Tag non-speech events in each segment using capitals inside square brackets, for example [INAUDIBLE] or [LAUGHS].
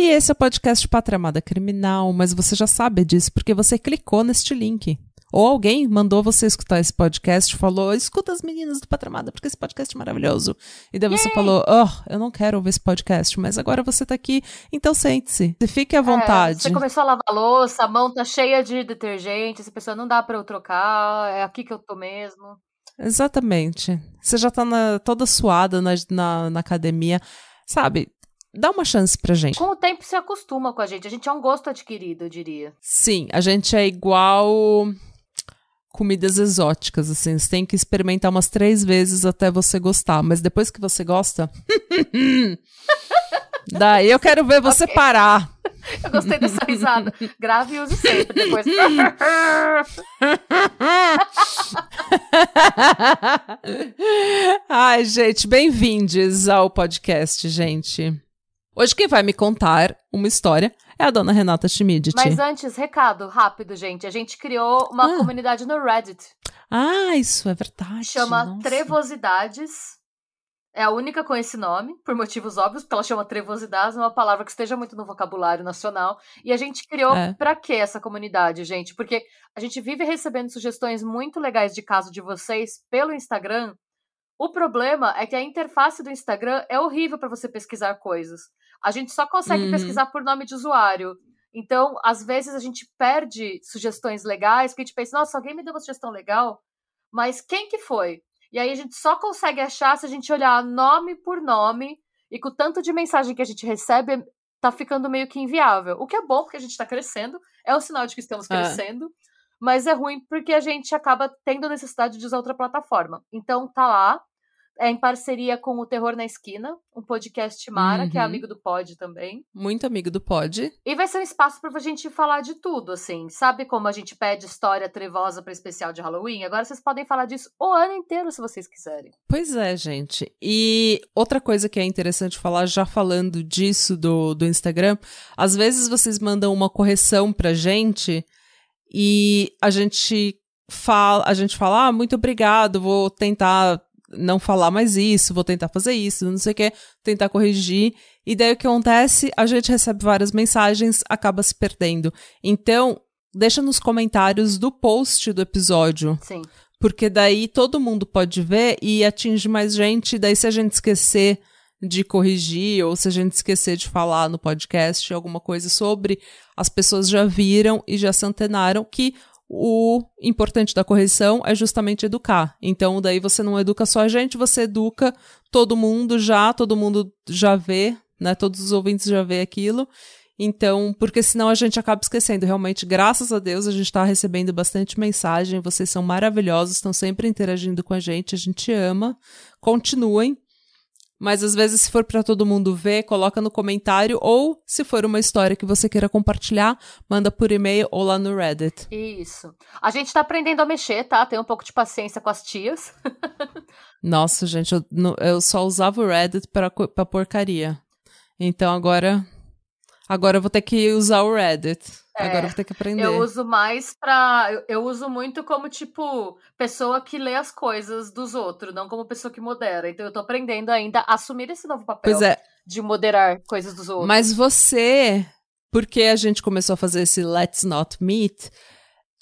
E esse é o podcast Pátria Amada Criminal, mas você já sabe disso porque você clicou neste link. Ou alguém mandou você escutar esse podcast e falou: escuta as meninas do Pátria Amada, porque esse podcast é maravilhoso. E daí você Yay! falou: oh, eu não quero ouvir esse podcast, mas agora você tá aqui, então sente-se. Fique à vontade. É, você começou a lavar a louça, a mão tá cheia de detergente, essa pessoa não dá pra eu trocar, é aqui que eu tô mesmo. Exatamente. Você já tá na- toda suada na, na, na academia. Sabe, dá uma chance pra gente. Com o tempo se acostuma com a gente, a gente é um gosto adquirido, eu diria. Sim, a gente é igual comidas exóticas, assim. Você tem que experimentar umas três vezes até você gostar. Mas depois que você gosta. [LAUGHS] Daí eu quero ver você Ok. parar. [LAUGHS] Eu gostei dessa risada. Grave e use sempre, depois... [LAUGHS] Ai, gente, bem-vindos ao podcast, gente. Hoje quem vai me contar uma história é a dona Renata Schmidt. Mas antes, recado rápido, gente. A gente criou uma Ah. comunidade no Reddit. Ah, isso é verdade. Chama nossa. Trevosidades. É a única com esse nome, por motivos óbvios, porque ela chama trevosidades, é uma palavra que esteja muito no vocabulário nacional. E a gente criou É. pra quê essa comunidade, gente? Porque a gente vive recebendo sugestões muito legais de caso de vocês pelo Instagram. O problema é que a interface do Instagram é horrível pra você pesquisar coisas. A gente só consegue Uhum. pesquisar por nome de usuário. Então, às vezes a gente perde sugestões legais, porque a gente pensa, nossa, alguém me deu uma sugestão legal, mas quem que foi? E aí a gente só consegue achar se a gente olhar nome por nome, e com o tanto de mensagem que a gente recebe, tá ficando meio que inviável. O que é bom, porque a gente tá crescendo, é um sinal de que estamos É. crescendo, mas é ruim porque a gente acaba tendo necessidade de usar outra plataforma. Então tá lá, é em parceria com o Terror na Esquina, um podcast Mara, que é Uhum. amigo do Pod também. Muito amigo do Pod. E vai ser um espaço pra gente falar de tudo, assim. Sabe como a gente pede história trevosa pra especial de Halloween? Agora vocês podem falar disso o ano inteiro, se vocês quiserem. Pois é, gente. E outra coisa que é interessante falar, já falando disso do, do Instagram, às vezes vocês mandam uma correção pra gente e a gente fala, a gente fala, ah, muito obrigado, vou tentar não falar mais isso, vou tentar fazer isso, não sei o que, tentar corrigir. E daí o que acontece? A gente recebe várias mensagens, acaba se perdendo. Então, deixa nos comentários do post do episódio Sim. porque daí todo mundo pode ver e atinge mais gente. Daí, se a gente esquecer de corrigir ou se a gente esquecer de falar no podcast alguma coisa sobre, as pessoas já viram e já se antenaram que o importante da correção é justamente educar. Então, daí você não educa só a gente, você educa todo mundo já, todo mundo já vê, né? Todos os ouvintes já vê aquilo. Então, porque senão a gente acaba esquecendo. Realmente, graças a Deus, a gente está recebendo bastante mensagem. Vocês são maravilhosos, estão sempre interagindo com a gente. A gente ama. Continuem. Mas às vezes, se for para todo mundo ver, coloca no comentário. Ou, se for uma história que você queira compartilhar, manda por e-mail ou lá no Reddit. Isso. A gente tá aprendendo a mexer, tá? Tem um pouco de paciência com as tias. [LAUGHS] Nossa, gente, eu, eu só usava o Reddit pra, pra porcaria. Então agora. Agora eu vou ter que usar o Reddit. É, agora eu vou ter que aprender. Eu uso mais pra. Eu, eu uso muito como, tipo, pessoa que lê as coisas dos outros, não como pessoa que modera. Então eu tô aprendendo ainda a assumir esse novo papel é, de moderar coisas dos outros. Mas você, porque a gente começou a fazer esse Let's Not Meet,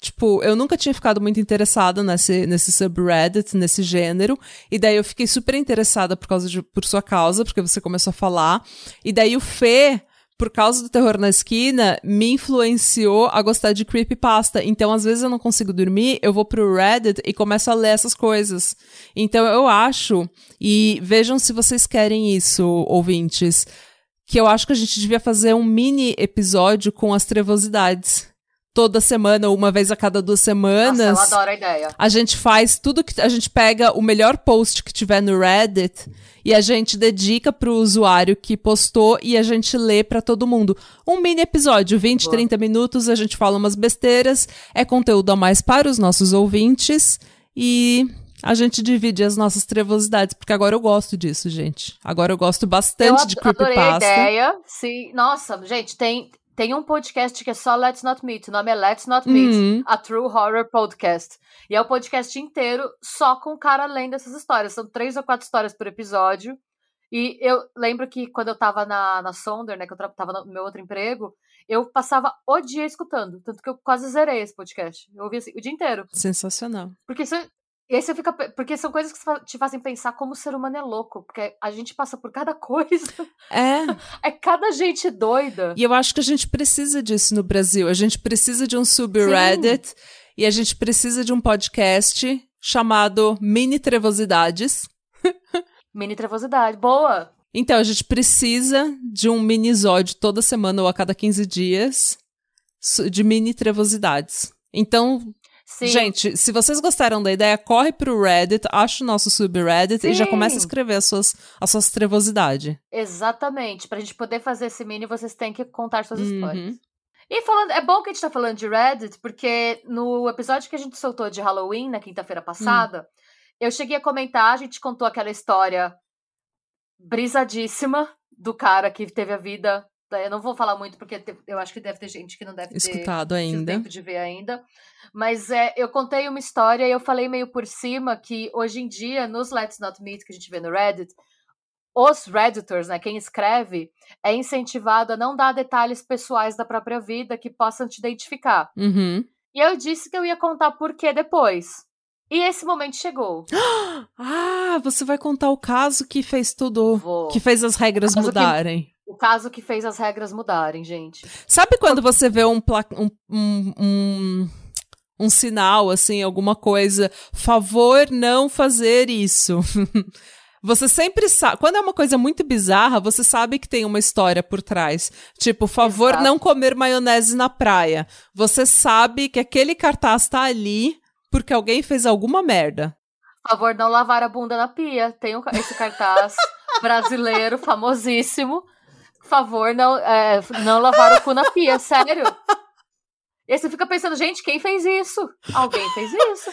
tipo, eu nunca tinha ficado muito interessada nesse, nesse subreddit, nesse gênero, e daí eu fiquei super interessada por causa de, por sua causa, porque você começou a falar, e daí o Fê, por causa do terror na esquina, me influenciou a gostar de creepypasta. Então, às vezes eu não consigo dormir, eu vou pro Reddit e começo a ler essas coisas. Então, eu acho, e vejam se vocês querem isso, ouvintes, que eu acho que a gente devia fazer um mini episódio com as trevosidades. Toda semana, ou uma vez a cada duas semanas. Nossa, eu adoro a ideia. A gente faz tudo que. A gente pega o melhor post que tiver no Reddit e a gente dedica pro usuário que postou e a gente lê para todo mundo. Um mini episódio, 20, Boa. 30 minutos, a gente fala umas besteiras, é conteúdo a mais para os nossos ouvintes e a gente divide as nossas trevosidades, porque agora eu gosto disso, gente. Agora eu gosto bastante eu de creepypasta. Eu adorei a ideia. Sim. Nossa, gente, tem, tem um podcast que é só Let's Not Meet. O nome é Let's Not Meet, uhum. a True Horror Podcast. E é o podcast inteiro só com o cara lendo essas histórias. São três ou quatro histórias por episódio. E eu lembro que quando eu tava na, na Sonder, né, que eu tava no meu outro emprego, eu passava o dia escutando. Tanto que eu quase zerei esse podcast. Eu ouvi assim o dia inteiro. Sensacional. Porque isso, e aí você fica. Porque são coisas que te fazem pensar como o ser humano é louco. Porque a gente passa por cada [LAUGHS] coisa. É. [LAUGHS] É cada gente doida. E eu acho que a gente precisa disso no Brasil. A gente precisa de um subreddit e a gente precisa de um podcast chamado Mini Trevosidades. [LAUGHS] Mini Trevosidade. Boa! Então, a gente precisa de um minisódio toda semana ou a cada 15 dias de mini trevosidades. Então, Sim. Gente, se vocês gostaram da ideia, corre pro Reddit, acha o nosso subreddit Sim. e já começa a escrever as suas, as suas trevosidades. Exatamente. Pra gente poder fazer esse mini, vocês têm que contar suas uhum. histórias. E falando, é bom que a gente tá falando de Reddit, porque no episódio que a gente soltou de Halloween, na quinta-feira passada, hum. eu cheguei a comentar, a gente contou aquela história brisadíssima do cara que teve a vida eu não vou falar muito porque eu acho que deve ter gente que não deve Escutado ter ainda. tempo de ver ainda. Mas é, eu contei uma história e eu falei meio por cima que hoje em dia, nos Let's Not Meet que a gente vê no Reddit, os Redditors, né, quem escreve, é incentivado a não dar detalhes pessoais da própria vida que possam te identificar. Uhum. E eu disse que eu ia contar por que depois. E esse momento chegou. [GASPS] Ah, você vai contar o caso que fez tudo, Vou. que fez as regras mudarem. Que o caso que fez as regras mudarem, gente. Sabe quando você vê um, um, um, um, um sinal, assim, alguma coisa, favor não fazer isso? [LAUGHS] Você sempre sabe. Quando é uma coisa muito bizarra, você sabe que tem uma história por trás. Tipo, favor Exato. não comer maionese na praia. Você sabe que aquele cartaz tá ali porque alguém fez alguma merda. Favor não lavar a bunda na pia. Tem esse cartaz [LAUGHS] brasileiro famosíssimo favor, não, é, não lavar o cu na pia, sério. E aí você fica pensando, gente, quem fez isso? Alguém fez isso.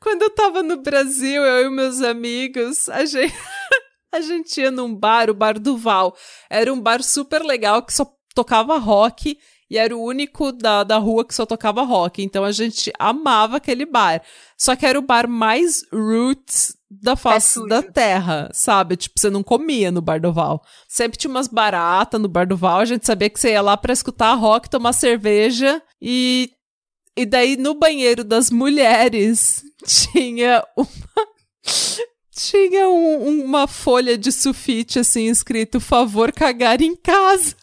Quando eu tava no Brasil, eu e meus amigos, a gente, [LAUGHS] a gente ia num bar, o Bar Duval. Era um bar super legal que só tocava rock e era o único da, da rua que só tocava rock. Então a gente amava aquele bar. Só que era o bar mais roots da face é da terra, sabe? Tipo, você não comia no Bar do Val. Sempre tinha umas baratas no Bar do Val, a gente sabia que você ia lá para escutar rock, tomar cerveja e e daí no banheiro das mulheres [LAUGHS] tinha uma tinha um, uma folha de sulfite assim escrito favor cagar em casa.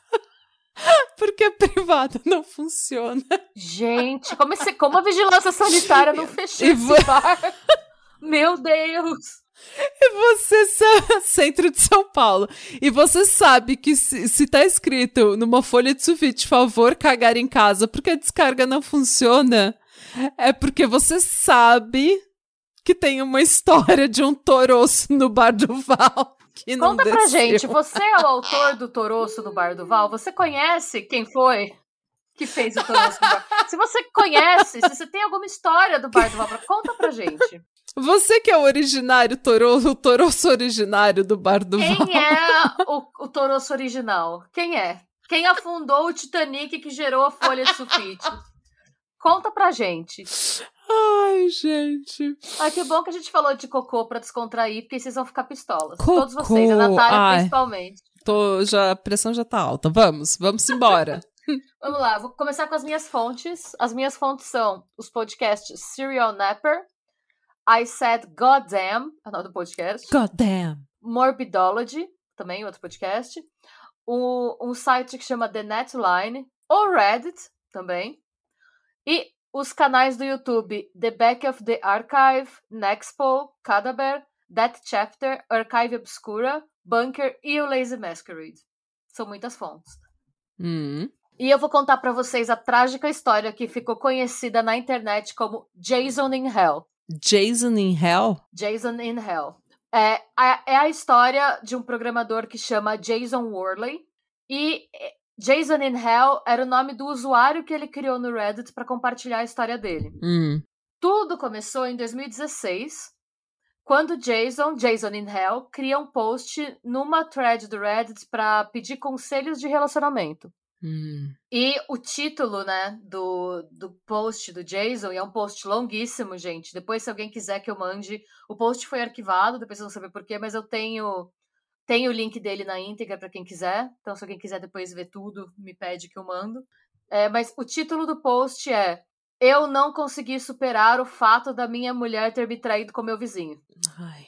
[LAUGHS] Porque a privada não funciona. Gente, como, esse, como a vigilância sanitária não fechou esse bar? [LAUGHS] Meu Deus! E você centro de São Paulo. E você sabe que se, se tá escrito numa folha de sulfite, favor cagar em casa, porque a descarga não funciona, é porque você sabe que tem uma história de um toroço no bar do Val. Que não Conta desceu. pra gente, você é o autor do toroço no bar do Val? Você conhece quem foi? que fez o bar. Se você conhece, se você tem alguma história do bar do Val, conta pra gente. Você que é o originário, toroço, o toroço originário do Bar do Quem Val. Quem é o, o toroço original? Quem é? Quem afundou o Titanic que gerou a folha de sulfite? Conta pra gente. Ai, gente. Ai, que bom que a gente falou de cocô pra descontrair, porque vocês vão ficar pistolas. Cocô. Todos vocês, a Natália Ai, principalmente. Tô, já, a pressão já tá alta. Vamos, vamos embora. [LAUGHS] [LAUGHS] vamos lá, vou começar com as minhas fontes. As minhas fontes são os podcasts Serial Napper, I Said Goddamn, é o nome do podcast. Goddamn. Morbidology, também outro podcast. O, um site que chama The Netline. O Reddit, também. E os canais do YouTube The Back of the Archive, Nexpo, Cadaver, That Chapter, Archive Obscura, Bunker e o Lazy Masquerade. São muitas fontes. Hum. E eu vou contar para vocês a trágica história que ficou conhecida na internet como Jason in Hell. Jason in Hell? Jason in Hell. É a, é a história de um programador que chama Jason Worley. E Jason in Hell era o nome do usuário que ele criou no Reddit para compartilhar a história dele. Hum. Tudo começou em 2016, quando Jason, Jason in Hell, cria um post numa thread do Reddit para pedir conselhos de relacionamento. Hum. E o título, né, do, do post do Jason, e é um post longuíssimo, gente. Depois, se alguém quiser que eu mande, o post foi arquivado, depois eu não saber porquê, mas eu tenho tenho o link dele na íntegra para quem quiser. Então, se alguém quiser depois ver tudo, me pede que eu mando. É, mas o título do post é Eu não consegui superar o fato da minha mulher ter me traído com meu vizinho. Ai.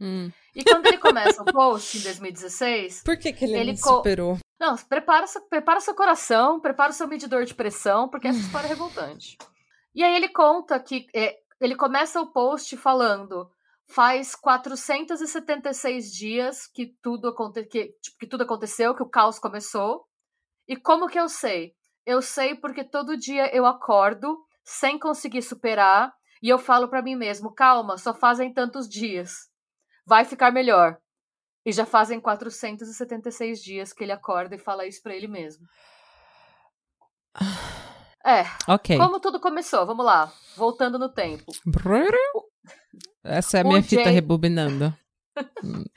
Hum. E quando ele começa o post em 2016. Por que, que ele, Ele superou? Não, prepara, seu- prepara seu coração, prepara o seu medidor de pressão, porque essa [SIGHS] história é revoltante. E aí ele conta que é, ele começa o post falando faz 476 dias que tudo, aconte que, tipo, que tudo aconteceu, que o caos começou. E como que eu sei? Eu sei porque todo dia eu acordo sem conseguir superar e eu falo pra mim mesmo, calma, só fazem tantos dias. Vai ficar melhor. E já fazem 476 dias que ele acorda e fala isso pra ele mesmo. [SIGHS] É, Ok. como tudo começou? Vamos lá, voltando no tempo. Essa é a O minha fita Jay- rebobinando. [LAUGHS]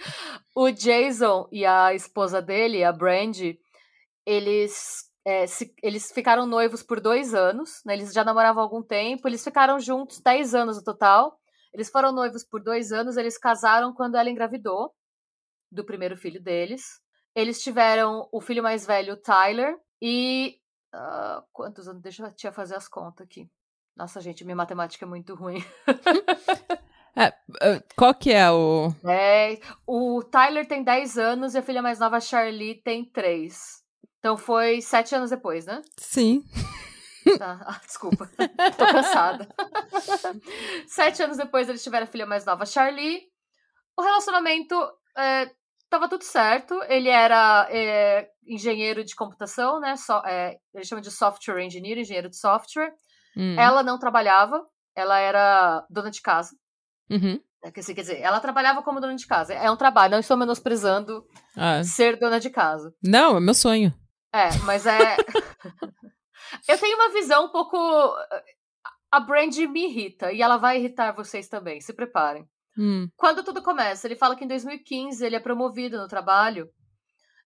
O Jason e a esposa dele, a Brandy, eles, é, se- eles ficaram noivos por dois anos, né? Eles já namoravam há algum tempo, eles ficaram juntos 10 anos no total. Eles foram noivos por dois anos, eles casaram quando ela engravidou do primeiro filho deles. Eles tiveram o filho mais velho, o Tyler, e. ah, quantos anos? Deixa eu tia fazer as contas aqui. Nossa, gente, minha matemática é muito ruim. [LAUGHS] Ah, Qual que é o. É, o Tyler tem 10 anos e a filha mais nova, a Charlie, tem 3. Então foi 7 anos depois, né? Sim. Tá, ah, desculpa, [LAUGHS] tô cansada. Sete anos depois eles tiveram a filha mais nova, Charlie. O relacionamento é, tava tudo certo. Ele era é, engenheiro de computação, né? So, é, ele chama de software engineer, engenheiro de software. Hum. Ela não trabalhava, ela era dona de casa. Uhum. É, quer dizer, quer dizer, ela trabalhava como dona de casa. É um trabalho, não estou menosprezando Ah, ser dona de casa. Não, é meu sonho. É, mas é. [LAUGHS] eu tenho uma visão um pouco. A Brand me irrita e ela vai irritar vocês também, se preparem. Hum. Quando tudo começa, ele fala que em 2015 ele é promovido no trabalho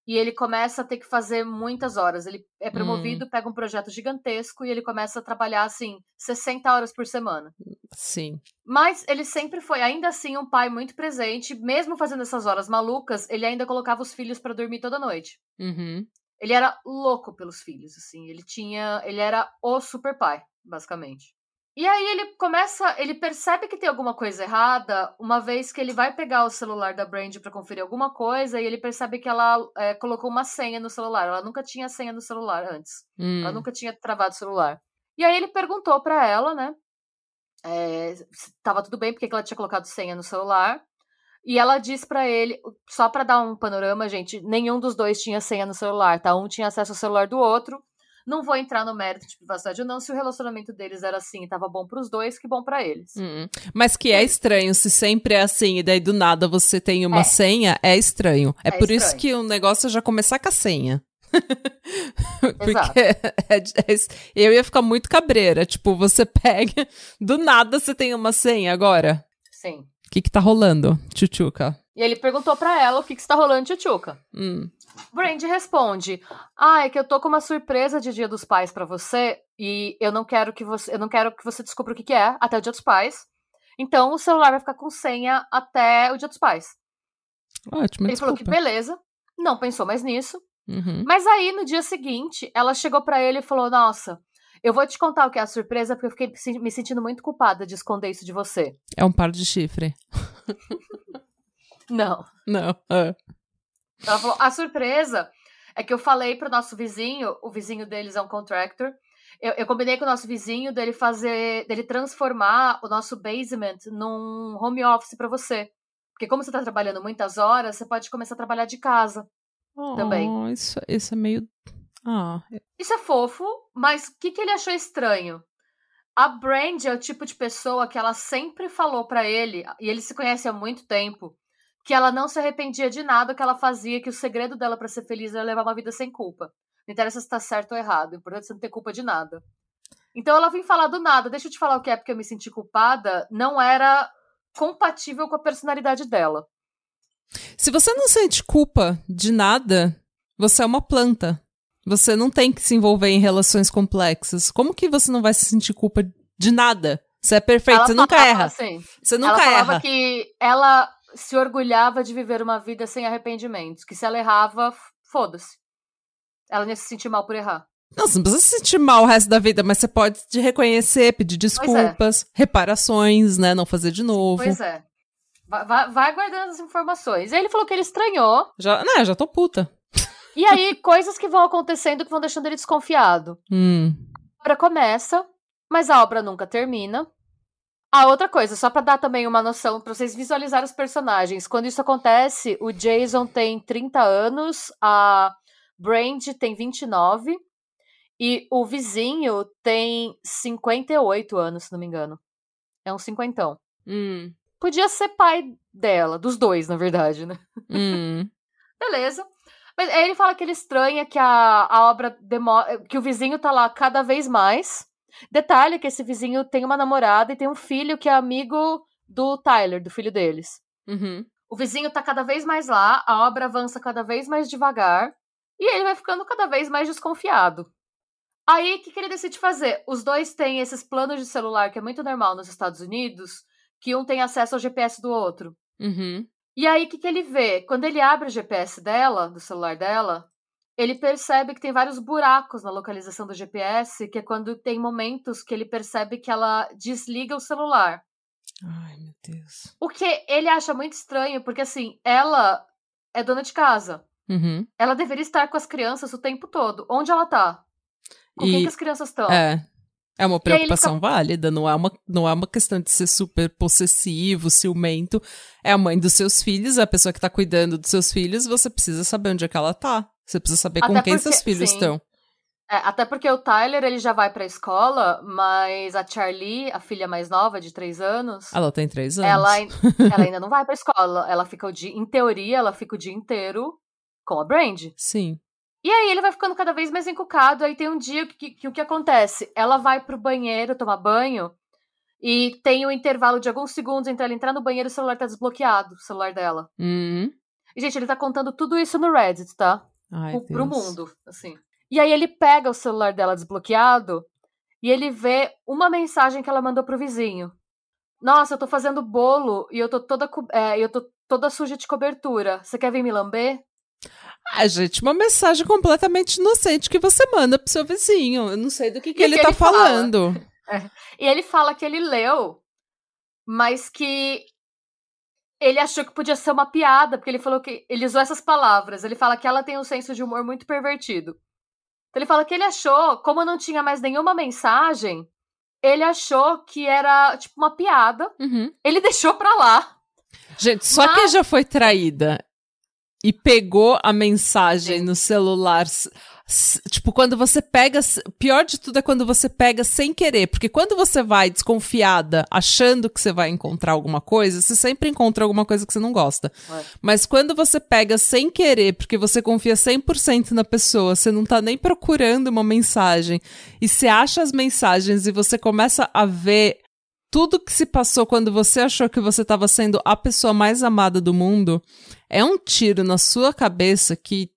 e ele começa a ter que fazer muitas horas. Ele é promovido, pega um projeto gigantesco e ele começa a trabalhar assim 60 horas por semana. Sim. Mas ele sempre foi, ainda assim, um pai muito presente, mesmo fazendo essas horas malucas, ele ainda colocava os filhos pra dormir toda noite. Uhum. Ele era louco pelos filhos, assim. Ele tinha. Ele era o super pai, basicamente. E aí ele começa. Ele percebe que tem alguma coisa errada, uma vez que ele vai pegar o celular da Brandy pra conferir alguma coisa, e ele percebe que ela é, colocou uma senha no celular. Ela nunca tinha senha no celular antes. Hum. Ela nunca tinha travado o celular. E aí ele perguntou pra ela, né? é, se tava tudo bem, porque que ela tinha colocado senha no celular. E ela disse pra ele, só pra dar um panorama, gente, nenhum dos dois tinha senha no celular, tá? Um tinha acesso ao celular do outro. Não vou entrar no mérito de privacidade ou não, se o relacionamento deles era assim e tava bom pros dois, que bom pra eles. Hum. Mas que é estranho, se sempre é assim, e daí do nada você tem uma É. senha, é estranho. É, É por isso estranho. que o negócio é já começar com a senha. [LAUGHS] Porque [LAUGHS] é- é- eu ia ficar muito cabreira. Tipo, você [LAUGHS] pega, do nada você tem uma senha agora. Sim. O que que tá rolando, tchutchuca? E ele perguntou pra ela o que que está rolando, tchutchuca. Hum. Brandy responde: Ah, é que eu tô com uma surpresa de Dia dos Pais pra você e eu não quero que você, eu não quero que você descubra o que, que é até o Dia dos Pais. Então o celular vai ficar com senha até o Dia dos Pais. Ótimo, Ele falou que desculpa. beleza, não pensou mais nisso. Uhum. Mas aí no dia seguinte, ela chegou pra ele e falou: Nossa, eu vou te contar o que é a surpresa porque eu fiquei me sentindo muito culpada de esconder isso de você. É um par de chifre. [LAUGHS] Não. Não. ah. Ela falou: a surpresa é que eu falei pro nosso vizinho, o vizinho deles é um contractor. Eu, eu combinei com o nosso vizinho dele fazer, dele transformar o nosso basement num home office pra você. Porque como você tá trabalhando muitas horas, você pode começar a trabalhar de casa. Também. Oh, isso, isso é meio. Ah, Isso é fofo, mas o que, que ele achou estranho? A Brand é o tipo de pessoa que ela sempre falou pra ele, e ele se conhece há muito tempo, que ela não se arrependia de nada que ela fazia, que o segredo dela pra ser feliz era levar uma vida sem culpa. Não interessa se tá certo ou errado, o importante é você não ter culpa de nada. Então ela vem falar do nada, deixa eu te falar o que é porque eu me senti culpada, não era compatível com a personalidade dela. Se você não sente culpa de nada, você é uma planta. Você não tem que se envolver em relações complexas. Como que você não vai se sentir culpa de nada? Você é perfeito, ela você nunca erra. assim, Você ela nunca falava erra. que ela se orgulhava de viver uma vida sem arrependimentos, que se ela errava, foda-se. Ela não ia se sentir mal por errar. Não, você não precisa se sentir mal o resto da vida, mas você pode te reconhecer, pedir é. desculpas, reparações, né? Não fazer de novo. Pois é. Vai, vai, guardando as informações. E aí ele falou que ele estranhou. Já, né, já tô puta. E aí, [LAUGHS] coisas que vão acontecendo que vão deixando ele desconfiado. Hum. A obra começa, mas a obra nunca termina. A outra coisa, só pra dar também uma noção, pra vocês visualizarem os personagens. Quando isso acontece, o Jason tem 30 anos, a Brand tem 29 e o vizinho tem 58 anos, se não me engano. É um cinquentão. Hum. Podia ser pai dela, dos dois, na verdade, né? Hum. [LAUGHS] Beleza. Mas aí ele fala que ele estranha que a, a obra demora. que o vizinho tá lá cada vez mais. Detalhe que esse vizinho tem uma namorada e tem um filho que é amigo do Tyler, do filho deles. Uhum. O vizinho tá cada vez mais lá, a obra avança cada vez mais devagar, e ele vai ficando cada vez mais desconfiado. Aí, o que, que ele decide fazer? Os dois têm esses planos de celular que é muito normal nos Estados Unidos, que um tem acesso ao GPS do outro. Uhum. E aí, o que, que ele vê? Quando ele abre o GPS dela, do celular dela, ele percebe que tem vários buracos na localização do GPS, que é quando tem momentos que ele percebe que ela desliga o celular. Ai, meu Deus. O que ele acha muito estranho, porque assim, ela é dona de casa. Uhum. Ela deveria estar com as crianças o tempo todo. Onde ela tá? Com E- quem que as crianças estão? É. É uma preocupação válida, não é, uma, não é uma questão de ser super possessivo, ciumento. É a mãe dos seus filhos, é a pessoa que tá cuidando dos seus filhos, você precisa saber onde é que ela tá. Você precisa saber com Até quem porque- seus filhos sim. estão. É, até porque o Tyler ele já vai pra escola, mas a Charlie, a filha mais nova, de três anos, Ela tem três anos. ela, ela ainda não [LAUGHS] vai pra escola. Ela fica o dia. Em teoria, ela fica o dia inteiro com a Brand. Sim. E aí ele vai ficando cada vez mais encucado. Aí tem um dia que, que o que acontece? Ela vai pro banheiro tomar banho e tem um intervalo de alguns segundos entre ela entrar no banheiro e o celular tá desbloqueado, o celular dela. Hum. E, gente, ele tá contando tudo isso no Reddit, tá? Ai, pro, mundo, assim. E aí ele pega o celular dela desbloqueado e ele vê uma mensagem que ela mandou pro vizinho. Nossa, eu tô fazendo bolo e eu tô toda, é, eu tô toda suja de cobertura. Você quer vir me lamber? Ah, gente, uma mensagem completamente inocente que você manda pro seu vizinho. Eu não sei do que, que ele que tá ele falando. [LAUGHS] E ele fala que ele leu, mas que ele achou que podia ser uma piada, porque ele falou que ele usou essas palavras. Ele fala que ela tem um senso de humor muito pervertido. Então ele fala que ele achou, como não tinha mais nenhuma mensagem, ele achou que era tipo uma piada. Uhum. Ele deixou pra lá. Gente, só Mas- quem já foi traída e pegou a mensagem Sim. no celular. Tipo, quando você pega. Pior de tudo é quando você pega sem querer. Porque quando você vai desconfiada, achando que você vai encontrar alguma coisa, você sempre encontra alguma coisa que você não gosta. É. Mas quando você pega sem querer, porque você confia 100% na pessoa, você não tá nem procurando uma mensagem, e você acha as mensagens e você começa a ver tudo que se passou quando você achou que você estava sendo a pessoa mais amada do mundo, é um tiro na sua cabeça que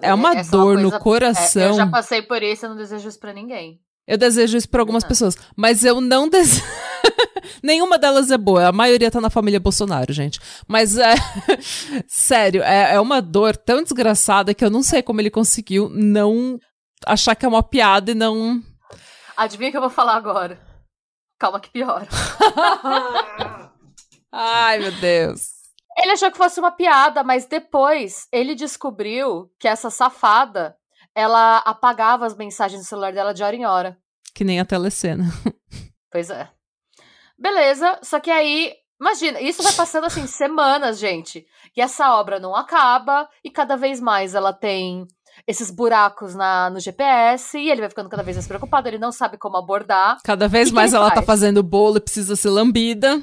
é uma essa dor coisa- no é, coração. eu já passei por isso, eu não desejo isso pra ninguém. Eu desejo isso pra algumas Não. pessoas, mas eu não [LAUGHS] desejo. Nenhuma delas é boa. A maioria tá na família Bolsonaro, gente. Mas é. [LAUGHS] Sério, é, é uma dor tão desgraçada que eu não sei como ele conseguiu não achar que é uma piada e não. Adivinha o que eu vou falar agora? Calma que piora. [LAUGHS] Ai, meu Deus. Ele achou que fosse uma piada, mas depois ele descobriu que essa safada, ela apagava as mensagens do celular dela de hora em hora. Que nem a telecena. [LAUGHS] Pois é. Beleza, só que aí, imagina, isso vai passando assim semanas, gente. E essa obra não acaba e cada vez mais ela tem esses buracos na, no GPS e ele vai ficando cada vez mais preocupado, ele não sabe como abordar. Cada vez mais ela tá faz? fazendo bolo e precisa ser lambida.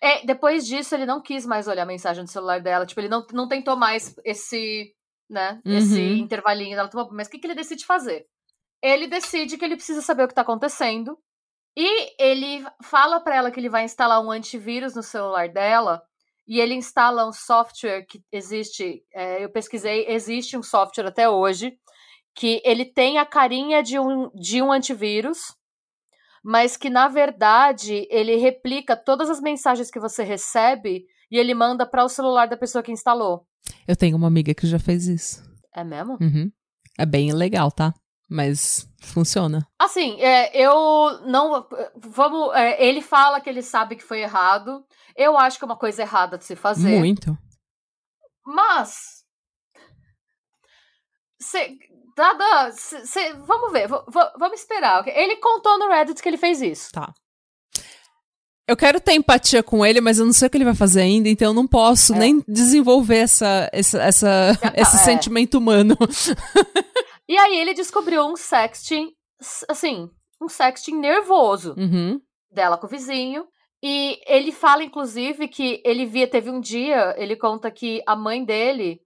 É, depois disso, ele não quis mais olhar a mensagem do celular dela. Tipo, ele não, não tentou mais esse, né, esse Uhum. intervalinho dela. Mas o que, que ele decide fazer? Ele decide que ele precisa saber o que tá acontecendo. E ele fala pra ela que ele vai instalar um antivírus no celular dela. E ele instala um software que existe. é, eu pesquisei, existe um software até hoje. Que ele tem a carinha de um, de um antivírus mas que na verdade ele replica todas as mensagens que você recebe e ele manda para o celular da pessoa que instalou. Eu tenho uma amiga que já fez isso. É mesmo? Uhum. É bem legal, tá? Mas funciona. Assim, é, eu não. Vamos. é, ele fala que ele sabe que foi errado. Eu acho que é uma coisa errada de se fazer. Muito. Mas. Cê, dada, cê- cê- vamos ver, vamos esperar. Ele contou no Reddit que ele fez isso. Tá. Eu quero ter empatia com ele, mas eu não sei o que ele vai fazer ainda, então eu não posso É. nem desenvolver essa, essa, essa- tá, esse é. sentimento humano. [LAUGHS] E aí ele descobriu um sexting, assim, um sexting nervoso. Uhum. dela com o vizinho. E ele fala, inclusive, que ele via, teve um dia, ele conta que a mãe dele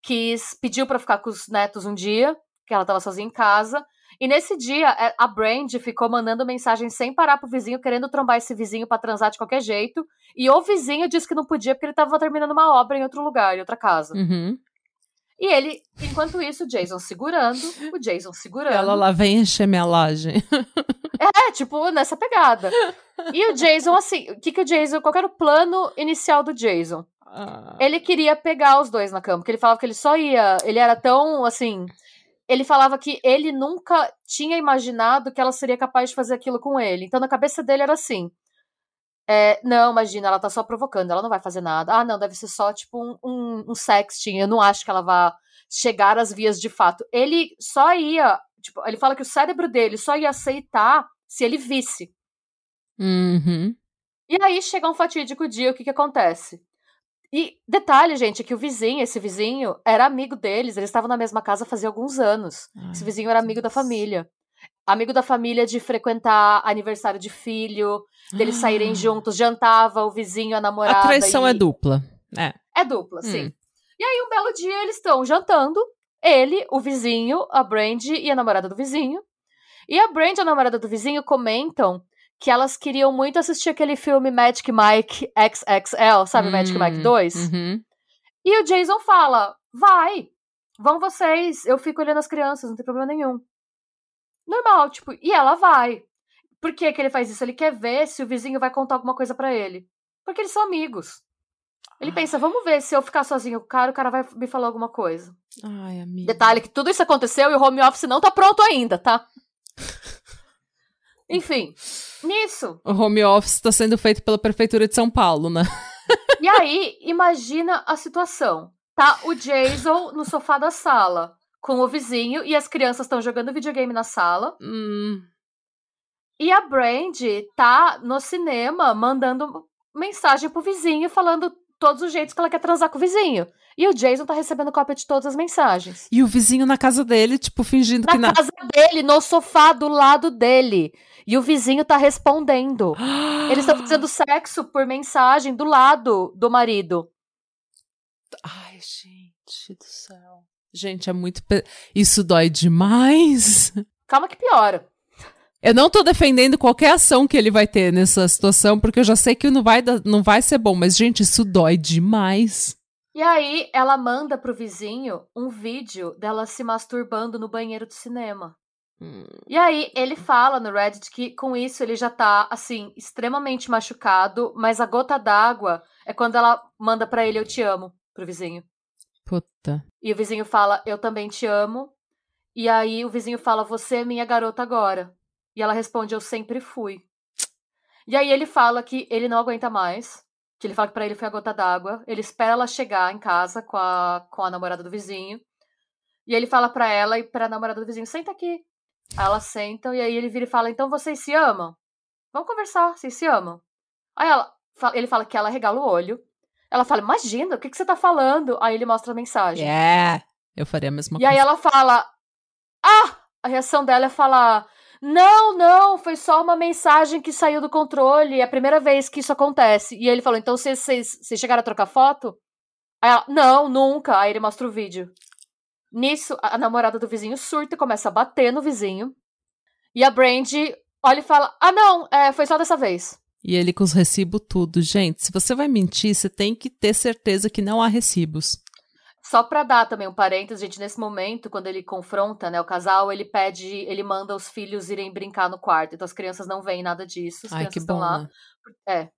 quis, pediu pra ficar com os netos um dia, que ela tava sozinha em casa. E nesse dia, é, a Brand ficou mandando mensagem sem parar pro vizinho, querendo trombar esse vizinho pra transar de qualquer jeito. E o vizinho disse que não podia porque ele tava terminando uma obra em outro lugar, em outra casa. Uhum. E ele, enquanto isso, o Jason segurando, o Jason segurando. Ela lá vem encher minha laje. [LAUGHS] É, tipo, nessa pegada. E o Jason, assim, o que que o Jason, qual era o plano inicial do Jason? Ah. Ele queria pegar os dois na cama, porque ele falava que ele só ia, ele era tão, assim, ele falava que ele nunca tinha imaginado que ela seria capaz de fazer aquilo com ele. Então, na cabeça dele era assim, é, não, imagina, ela tá só provocando, ela não vai fazer nada. Ah, não, deve ser só, tipo, um, um, um sexting, eu não acho que ela vá chegar às vias de fato. Ele só ia, tipo, ele fala que o cérebro dele só ia aceitar se ele visse. Uhum. E aí chega um fatídico dia, o que que acontece? E detalhe, gente, que o vizinho, esse vizinho, era amigo deles, eles estavam na mesma casa fazia alguns anos. Ai, Esse vizinho era amigo da família. Amigo da família de frequentar aniversário de filho, deles saírem Ah. juntos, jantava o vizinho, a namorada. A traição e- é dupla. É. É dupla, sim. Hum. E aí, um belo dia, eles estão jantando. Ele, o vizinho, a Brandy e a namorada do vizinho. E a Brandy e a namorada do vizinho comentam que elas queriam muito assistir aquele filme Magic Mike XXL, sabe Magic Hum, Mike 2? Uhum. E o Jason fala: vai, vão vocês, eu fico olhando as crianças, não tem problema nenhum. Normal, tipo, e ela vai. Por que, que ele faz isso? Ele quer ver se o vizinho vai contar alguma coisa pra ele. Porque eles são amigos. Ele pensa, vamos ver se eu ficar sozinho com o cara, o cara vai me falar alguma coisa. Ai, amiga. Detalhe que tudo isso aconteceu e o home office não tá pronto ainda, tá? [LAUGHS] Enfim, nisso. O home office está sendo feito pela Prefeitura de São Paulo, né? [LAUGHS] E aí, imagina a situação. Tá o Jason no sofá da sala, com o vizinho, e as crianças estão jogando videogame na sala. Hum. E a Brandy tá no cinema mandando mensagem pro vizinho, falando todos os jeitos que ela quer transar com o vizinho. E o Jason tá recebendo cópia de todas as mensagens. E o vizinho na casa dele, tipo, fingindo que Na na. casa dele, no sofá do lado dele. E o vizinho tá respondendo. [GASPS] Eles estão fazendo sexo por mensagem do lado do marido. Ai, gente do céu. Gente, é muito. pe- Isso dói demais. [LAUGHS] Calma que piora. Eu não tô defendendo qualquer ação que ele vai ter nessa situação, porque eu já sei que não vai, não vai ser bom. Mas, gente, isso dói demais. E aí ela manda pro vizinho um vídeo dela se masturbando no banheiro do cinema. E aí ele fala no Reddit que com isso ele já tá assim extremamente machucado, mas a gota d'água é quando ela manda pra ele eu te amo pro vizinho. Puta. E o vizinho fala eu também te amo. E aí o vizinho fala você é minha garota agora. E ela responde eu sempre fui. E aí ele fala que ele não aguenta mais, que ele fala que pra ele foi a gota d'água. Ele espera ela chegar em casa com a com a namorada do vizinho. E ele fala pra ela e pra namorada do vizinho senta aqui. Aí elas sentam e aí ele vira e fala: Então vocês se amam? Vamos conversar, vocês se amam. Aí ela, ele fala que ela regala o olho. Ela fala: Imagina, o que, que você tá falando? Aí ele mostra a mensagem. Yeah. Eu faria a mesma e coisa. aí ela fala: Ah! A reação dela é falar: Não, não, foi só uma mensagem que saiu do controle. É a primeira vez que isso acontece. E ele falou: Então vocês, chegaram a trocar foto? Aí ela: Não, nunca. Aí ele mostra o vídeo. Nisso, a a namorada do vizinho surta e começa a bater no vizinho. E a Brandy olha e fala: Ah, não, é, foi só dessa vez. E ele com os recibos tudo. Gente, se você vai mentir, você tem que ter certeza que não há recibos. Só pra dar também um parênteses, gente, nesse momento, quando ele confronta, né, o casal, ele pede, ele manda os filhos irem brincar no quarto. Então as crianças não veem nada disso, as Ai, crianças que estão bom, lá. né? É.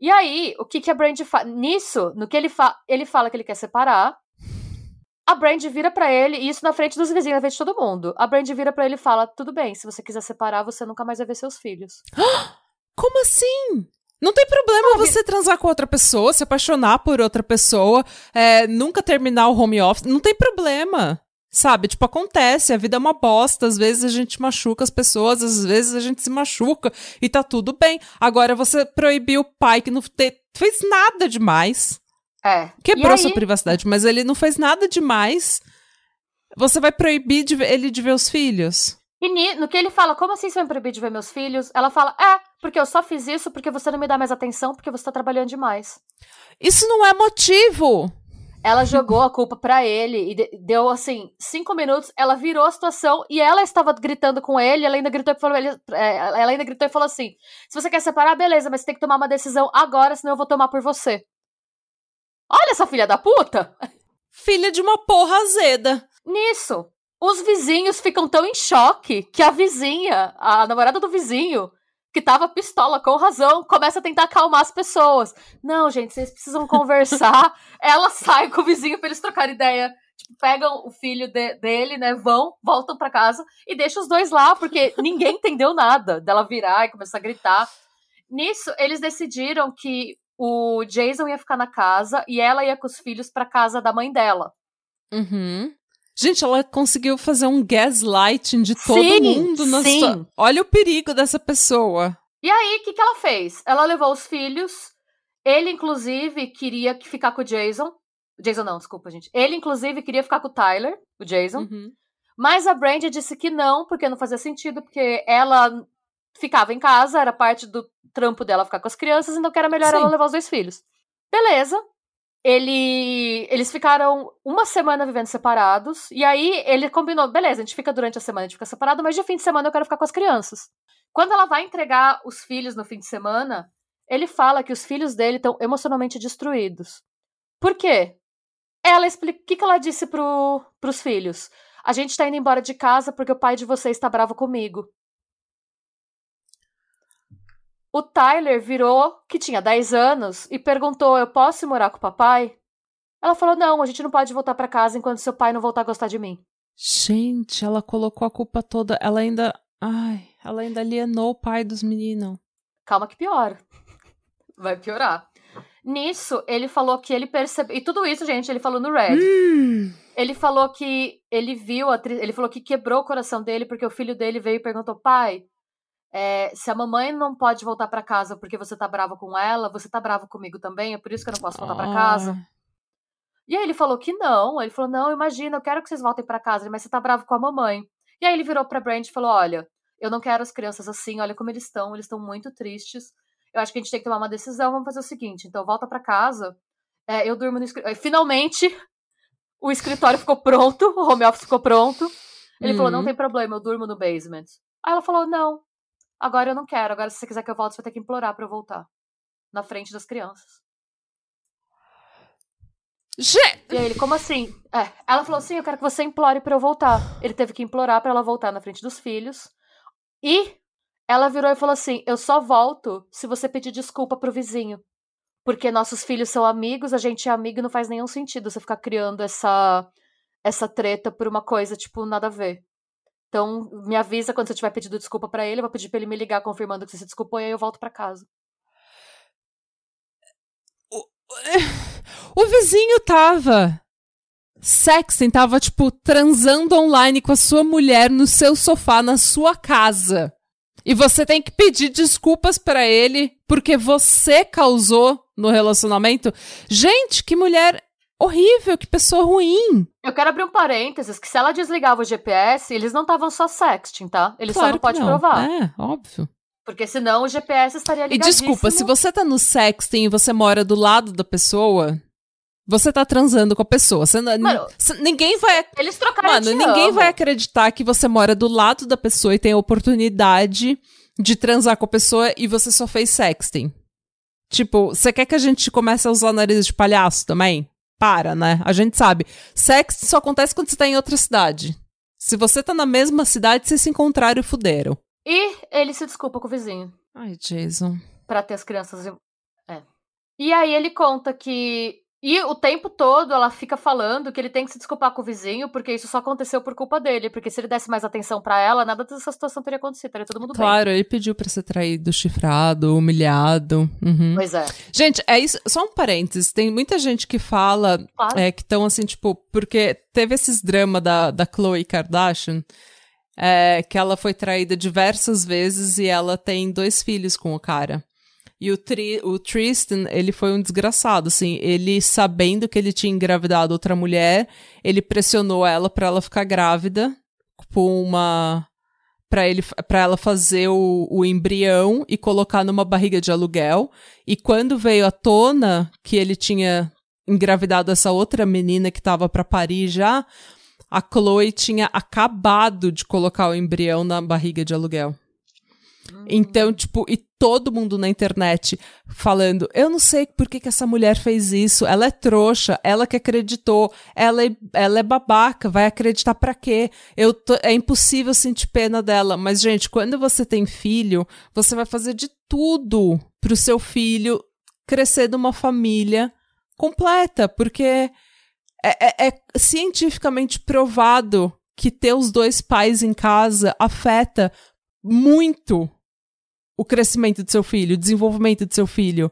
E aí, o que que a Brandy faz? Nisso, no que ele fala, ele fala que ele quer separar. A Brandy vira pra ele, e isso na frente dos vizinhos, na frente de todo mundo. A Brandy vira pra ele e fala: "Tudo bem, se você quiser separar, você nunca mais vai ver seus filhos". [GASPS] Como assim? Não tem problema você transar com outra pessoa, se apaixonar por outra pessoa, é, nunca terminar o home office. Não tem problema. Sabe? Tipo, acontece, a vida é uma bosta. Às vezes a gente machuca as pessoas, às vezes a gente se machuca e tá tudo bem. Agora você proibir o pai que não te- fez nada demais. É. Quebrou sua privacidade, mas ele não fez nada demais. Você vai proibir de ele de ver os filhos? E no que ele fala, como assim você vai me proibir de ver meus filhos? Ela fala, é, porque eu só fiz isso porque você não me dá mais atenção, porque você tá trabalhando demais. Isso não é motivo. Ela jogou a culpa pra ele e de- deu, assim, cinco minutos, ela virou a situação e ela estava gritando com ele, ela ainda gritou e falou, é, ela ainda gritou e falou assim, se você quer separar, beleza, mas você tem que tomar uma decisão agora, senão eu vou tomar por você. Olha essa filha da puta! Filha de uma porra azeda. Nisso, os vizinhos ficam tão em choque que a vizinha, a namorada do vizinho, que tava pistola com razão, começa a tentar acalmar as pessoas. Não, gente, vocês precisam conversar. [LAUGHS] Ela sai com o vizinho pra eles trocarem ideia. Tipo, pegam o filho de- dele, né? Vão, voltam pra casa e deixam os dois lá, porque [LAUGHS] ninguém entendeu nada dela virar e começar a gritar. Nisso, eles decidiram que o Jason ia ficar na casa e ela ia com os filhos pra casa da mãe dela. Uhum. Gente, ela conseguiu fazer um gaslighting de todo Sim, mundo na sim. sua... Olha o perigo dessa pessoa. E aí, o que, que ela fez? Ela levou os filhos. Ele, inclusive, queria que ficar com o Jason. Jason não, desculpa, gente. Ele, inclusive, queria ficar com o Tyler, o Jason. Uhum. Mas a Brandy disse que não, porque não fazia sentido, porque ela ficava em casa, era parte do trampo dela ficar com as crianças, então que era melhor Sim. ela levar os dois filhos. Beleza. Ele, eles ficaram uma semana vivendo separados, e aí ele combinou, beleza, a gente fica durante a semana, a gente fica separado, mas de fim de semana eu quero ficar com as crianças. Quando ela vai entregar os filhos no fim de semana, ele fala que os filhos dele estão emocionalmente destruídos. Por quê? Ela explica. O que, que ela disse pro, pros filhos? A gente tá indo embora de casa porque o pai de vocês tá bravo comigo. O Tyler virou, que tinha 10 anos, e perguntou: Eu posso ir morar com o papai? Ela falou: Não, a gente não pode voltar pra casa enquanto seu pai não voltar a gostar de mim. Gente, ela colocou a culpa toda. Ela ainda. Ai, ela ainda alienou o pai dos meninos. Calma que piora. [LAUGHS] Vai piorar. Nisso, ele falou que ele percebeu. E tudo isso, gente, ele falou no Red. Hum. Ele falou que ele viu a tri... ele falou que quebrou o coração dele porque o filho dele veio e perguntou: pai, é, se a mamãe não pode voltar pra casa porque você tá bravo com ela, você tá bravo comigo também? É por isso que eu não posso voltar pra casa? Ai. E aí ele falou que não. Ele falou: não, imagina, eu quero que vocês voltem pra casa, mas você tá bravo com a mamãe. E aí ele virou pra Brand e falou: olha, eu não quero as crianças assim, olha como eles estão, eles estão muito tristes. Eu acho que a gente tem que tomar uma decisão. Vamos fazer o seguinte: então volta pra casa. é, eu durmo no escritório. Finalmente, o escritório ficou pronto, o home office ficou pronto. Ele falou: não Uhum. tem problema, eu durmo no basement. Aí ela falou: não, agora eu não quero. Agora, se você quiser que eu volte, você vai ter que implorar pra eu voltar. Na frente das crianças. Gente, E aí ele, como assim? É, ela falou assim, eu quero que você implore pra eu voltar. Ele teve que implorar pra ela voltar na frente dos filhos. E ela virou e falou assim, eu só volto se você pedir desculpa pro vizinho. Porque nossos filhos são amigos, a gente é amigo e não faz nenhum sentido você ficar criando essa essa treta por uma coisa, tipo, nada a ver. Então, me avisa quando você tiver pedido desculpa pra ele, eu vou pedir pra ele me ligar confirmando que você se desculpou e aí eu volto pra casa. o vizinho tava. Sexting tava, tipo, transando online com a sua mulher no seu sofá, na sua casa. E você tem que pedir desculpas pra ele porque você causou no relacionamento. Gente, que mulher Horrível, que pessoa ruim. Eu quero abrir um parênteses, que se ela desligava o GPS, eles não estavam só sexting, tá? Eles claro só não podem provar. É, óbvio. Porque senão o GPS estaria E ligadíssimo. desculpa, se você tá no sexting e você mora do lado da pessoa, você tá transando com a pessoa. Você Mano, ninguém vai. Eles trocaram Mano, ninguém amo. vai acreditar que você mora do lado da pessoa e tem a oportunidade de transar com a pessoa e você só fez sexting. Tipo, você quer que a gente comece a usar nariz de palhaço também? Para, né? A gente sabe. Sexting só acontece quando você tá em outra cidade. Se você tá na mesma cidade, vocês se encontraram e fuderam. E ele se desculpa com o vizinho. Ai, Jason. Pra ter as crianças. em- É. E aí ele conta que. E o tempo todo ela fica falando que ele tem que se desculpar com o vizinho, porque isso só aconteceu por culpa dele. Porque se ele desse mais atenção pra ela, nada dessa situação teria acontecido. Estaria todo mundo Claro, ele pediu pra ser traído, chifrado, humilhado. Uhum. bem. Pois é. Gente, é isso. Só um parênteses. Tem muita gente que fala Claro. é, que estão assim, tipo, porque teve esses dramas da, da Khloe Kardashian, é, que ela foi traída diversas vezes e ela tem dois filhos com o cara. E o, Tri, o Tristan, ele foi um desgraçado, assim, ele sabendo que ele tinha engravidado outra mulher, ele pressionou ela pra ela ficar grávida com uma para ele para ela fazer o, o embrião e colocar numa barriga de aluguel. E quando veio à tona que ele tinha engravidado essa outra menina que estava para parir já, a Chloe tinha acabado de colocar o embrião na barriga de aluguel. Então, tipo, e todo mundo na internet falando, eu não sei por que, que essa mulher fez isso, ela é trouxa, ela que acreditou, ela é, ela é babaca, vai acreditar pra quê? Eu tô- é impossível sentir pena dela. Mas, gente, quando você tem filho, você vai fazer de tudo pro seu filho crescer numa família completa, porque é, é- é cientificamente provado que ter os dois pais em casa afeta muito o crescimento do seu filho, o desenvolvimento do seu filho.